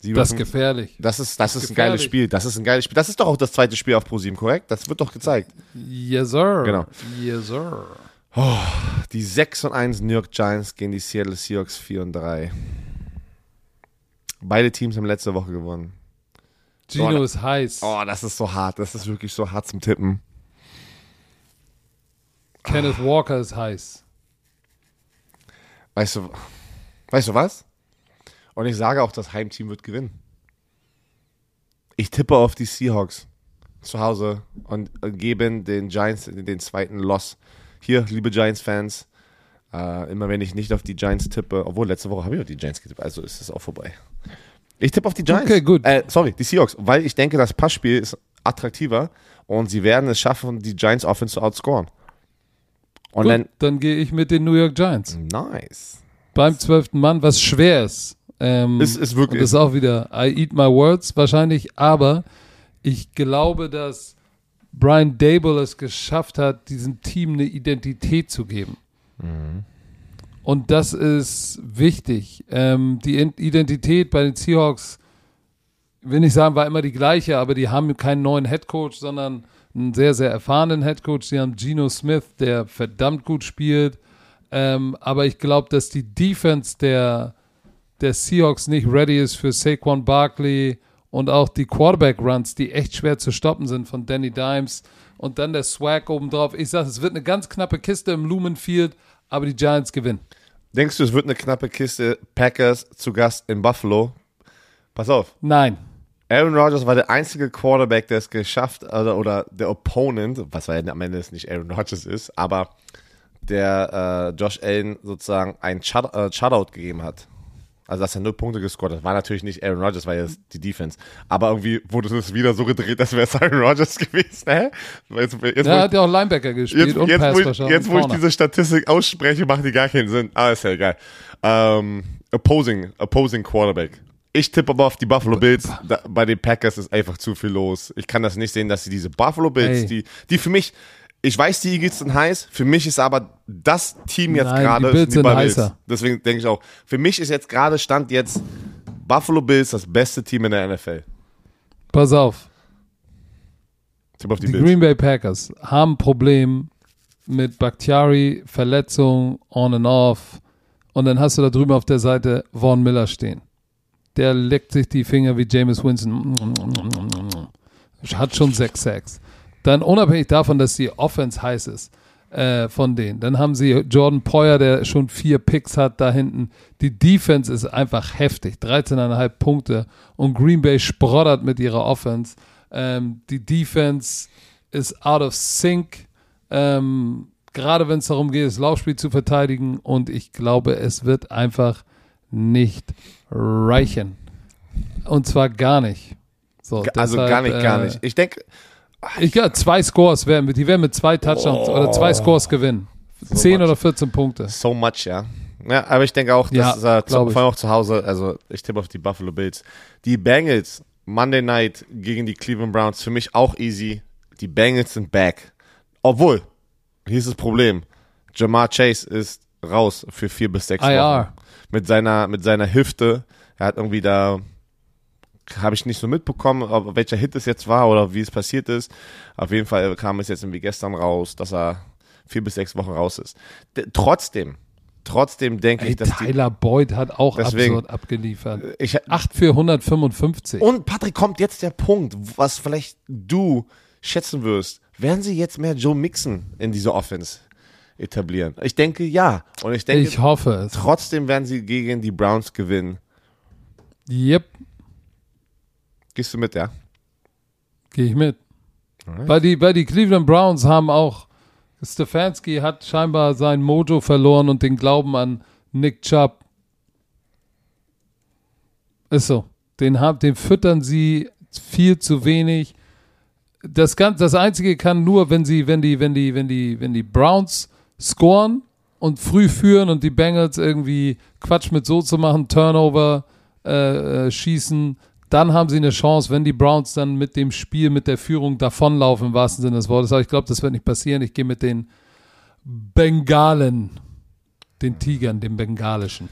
Sie Das ist gefährlich. das ist, das ist ein gefährlich. geiles Spiel. Das ist ein geiles Spiel. Das ist doch auch das zweite Spiel auf ProSieben, korrekt? Das wird doch gezeigt. Yes, sir. Genau. Yes, sir. Die 6 und 1 New York Giants gegen die Seattle Seahawks 4 und 3. Beide Teams haben letzte Woche gewonnen. Gino Oh, ist heiß. Oh, das ist so hart. Das ist wirklich so hart zum Tippen. Kenneth Walker ist heiß. Weißt du, weißt du was? Und ich sage auch, das Heimteam wird gewinnen. Ich tippe auf die Seahawks zu Hause und geben den Giants den zweiten Loss. Hier, liebe Giants-Fans, äh, immer wenn ich nicht auf die Giants tippe, obwohl letzte Woche habe ich auf die Giants getippt, also ist es auch vorbei. Ich tippe auf die Giants. Okay, gut. Äh, sorry, die Seahawks, weil ich denke, das Passspiel ist attraktiver und sie werden es schaffen, die Giants Offense zu outscoren. Und Gut, dann, dann gehe ich mit den New York Giants. nice. Beim zwölften Mann, was schwer ist. Ähm, Ist- ist wirklich- Und ist auch wieder, I eat my words wahrscheinlich, aber ich glaube, dass Brian Dable es geschafft hat, diesem Team eine Identität zu geben. Und das ist wichtig. Ähm, die Identität bei den Seahawks, will nicht sagen, war immer die gleiche, aber die haben keinen neuen Headcoach, sondern einen sehr, sehr erfahrenen Headcoach. Sie haben Geno Smith, der verdammt gut spielt. Ähm, aber ich glaube, dass die Defense der, der Seahawks nicht ready ist für Saquon Barkley und auch die Quarterback-Runs, die echt schwer zu stoppen sind von Danny Dimes und dann der Swag obendrauf. Ich sage, es wird eine ganz knappe Kiste im Lumen Field, aber die Giants gewinnen. Denkst du, es wird eine knappe Kiste Packers zu Gast in Buffalo? Pass auf. Nein. Aaron Rodgers war der einzige Quarterback, der es geschafft oder, oder der Opponent, was ja am Ende nicht Aaron Rodgers ist, aber der äh, Josh Allen sozusagen ein äh, Shutout gegeben hat. Also, dass er null Punkte gescored hat. War natürlich nicht Aaron Rodgers, war ja die Defense. Aber irgendwie wurde es wieder so gedreht, als wäre es Aaron Rodgers gewesen. Hä? Jetzt, jetzt, ja, hat ja auch Linebacker gespielt jetzt, und jetzt, wo ich, jetzt, wo ich diese Statistik ausspreche, macht die gar keinen Sinn. Ah, ist ja egal. Ähm, opposing, opposing Quarterback. Ich tippe aber auf die Buffalo Bills. Da, bei den Packers ist einfach zu viel los. Ich kann das nicht sehen, dass sie diese Buffalo Bills, die, die für mich, ich weiß, die Eagles sind heiß. Für mich ist aber das Team jetzt gerade die Bills sind heißer. Deswegen denke ich auch, für mich ist jetzt gerade Stand jetzt Buffalo Bills das beste Team in der NFL. Pass auf. Tipp auf die, die Bills. Green Bay Packers haben ein Problem mit Bakhtiari, Verletzung, on and off. Und dann hast du da drüben auf der Seite Vaughn Miller stehen. Der leckt sich die Finger wie James Winston. Hat schon sechs Sacks. Dann unabhängig davon, dass die Offense heiß ist äh, von denen. Dann haben sie Jordan Poyer, der schon vier Picks hat da hinten. Die Defense ist einfach heftig. 13,5 Punkte. Und Green Bay sproddert mit ihrer Offense. Ähm, die Defense ist out of sync. Ähm, gerade wenn es darum geht, das Laufspiel zu verteidigen. Und ich glaube, es wird einfach nicht reichen. Und zwar gar nicht. So, also deshalb, gar nicht, gar nicht. Ich denke, ja, zwei Scores werden, die werden mit zwei Touchdowns oh. oder zwei Scores gewinnen. So 10 much. oder 14 Punkte. So much, ja. Ja, aber ich denke auch, dass ja, äh, zu, vor allem auch zu Hause, also ich tippe auf die Buffalo Bills. Die Bengals, Monday Night gegen die Cleveland Browns, für mich auch easy. Die Bengals sind back. Obwohl, hier ist das Problem. Jamar Chase ist raus für vier bis sechs IR. Wochen. Mit seiner, mit seiner Hüfte. Er hat irgendwie da habe ich nicht so mitbekommen, ob, welcher Hit es jetzt war oder wie es passiert ist. Auf jeden Fall kam es jetzt irgendwie gestern raus, dass er vier bis sechs Wochen raus ist. D trotzdem, trotzdem denke ich, dass Tyler Boyd hat auch deswegen, absurd abgeliefert. Ich, 8 für 155. Und Patrick, kommt jetzt der Punkt, was vielleicht du schätzen wirst. Werden sie jetzt mehr Joe Mixon in diese Offense etablieren? Ich denke ja. Und ich denke, ich hoffe es. Trotzdem werden sie gegen die Browns gewinnen. Yep. Gehst du mit, ja? Gehe ich mit. Weil die, weil die Cleveland Browns haben auch, Stefanski hat scheinbar sein Mojo verloren und den Glauben an Nick Chubb. Ist so. Den, den füttern sie viel zu wenig. Das, Ganze, das Einzige kann nur, wenn sie, wenn die, wenn die, wenn die, wenn die Browns scoren und früh führen und die Bengals irgendwie Quatsch mit so zu machen, Turnover äh, äh, schießen, dann haben sie eine Chance, wenn die Browns dann mit dem Spiel, mit der Führung davonlaufen, im wahrsten Sinne des Wortes. Aber ich glaube, das wird nicht passieren. Ich gehe mit den Bengalen, den Tigern, dem Bengalischen.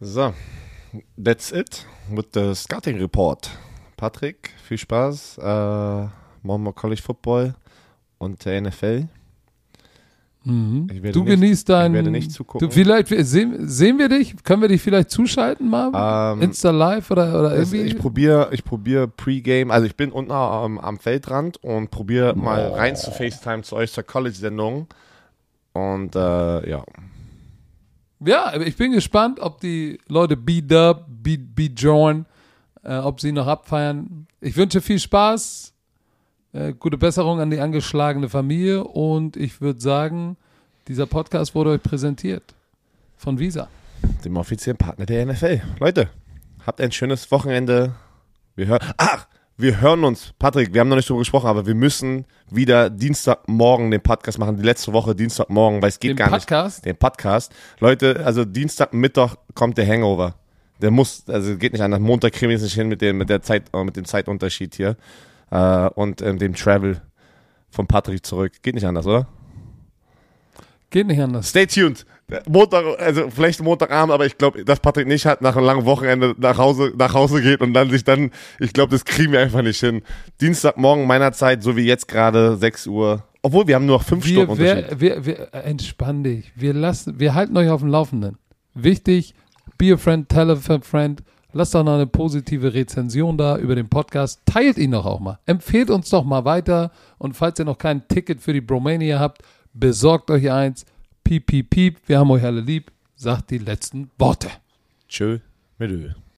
So, that's it with the Scouting Report. Patrick, viel Spaß. Äh, morgen mal College Football und der NFL. Mhm. du nicht, genießt dein. Ich werde nicht zugucken. Du, vielleicht sehen, sehen wir dich? Können wir dich vielleicht zuschalten mal? Ähm, Insta Live oder, oder irgendwie? Ich probiere ich probier Pre-Game, also ich bin unten am, am Feldrand und probiere oh. mal rein zu FaceTime zu euch zur College-Sendung. Und äh, ja. Ja, ich bin gespannt, ob die Leute B-Dub, B-Join, äh, ob sie noch abfeiern. Ich wünsche viel Spaß. Äh, gute Besserung an die angeschlagene Familie und ich würde sagen, dieser Podcast wurde euch präsentiert von Visa. Dem offiziellen Partner der NFL. Leute, habt ein schönes Wochenende. Wir hören. Ach, wir hören uns. Patrick, wir haben noch nicht darüber gesprochen, aber wir müssen wieder Dienstagmorgen den Podcast machen. Die letzte Woche Dienstagmorgen, weil es geht den gar Podcast? nicht. Den Podcast? Leute, also Dienstag, Mittag kommt der Hangover. Der muss, also geht nicht anders. Montag kriegen wir es nicht hin mit dem, mit der Zeit, mit dem Zeitunterschied hier äh, und ähm, dem Travel von Patrick zurück. Geht nicht anders, oder? Geht nicht anders. Stay tuned. Montag, also vielleicht Montagabend, aber ich glaube, dass Patrick nicht hat nach einem langen Wochenende nach Hause, nach Hause geht und dann sich dann, ich glaube, das kriegen wir einfach nicht hin. Dienstagmorgen meiner Zeit, so wie jetzt gerade, 6 Uhr. Obwohl, wir haben nur noch 5 wir, Stunden wir, Unterschied. wir, wir, entspann dich. Wir, lassen, wir halten euch auf dem Laufenden. Wichtig, be a friend, tell a friend. Lasst doch noch eine positive Rezension da über den Podcast. Teilt ihn doch auch mal. Empfehlt uns doch mal weiter. Und falls ihr noch kein Ticket für die Bromania habt, besorgt euch eins. Piep, piep, piep. Wir haben euch alle lieb. Sagt die letzten Worte. Tschö mit Ö.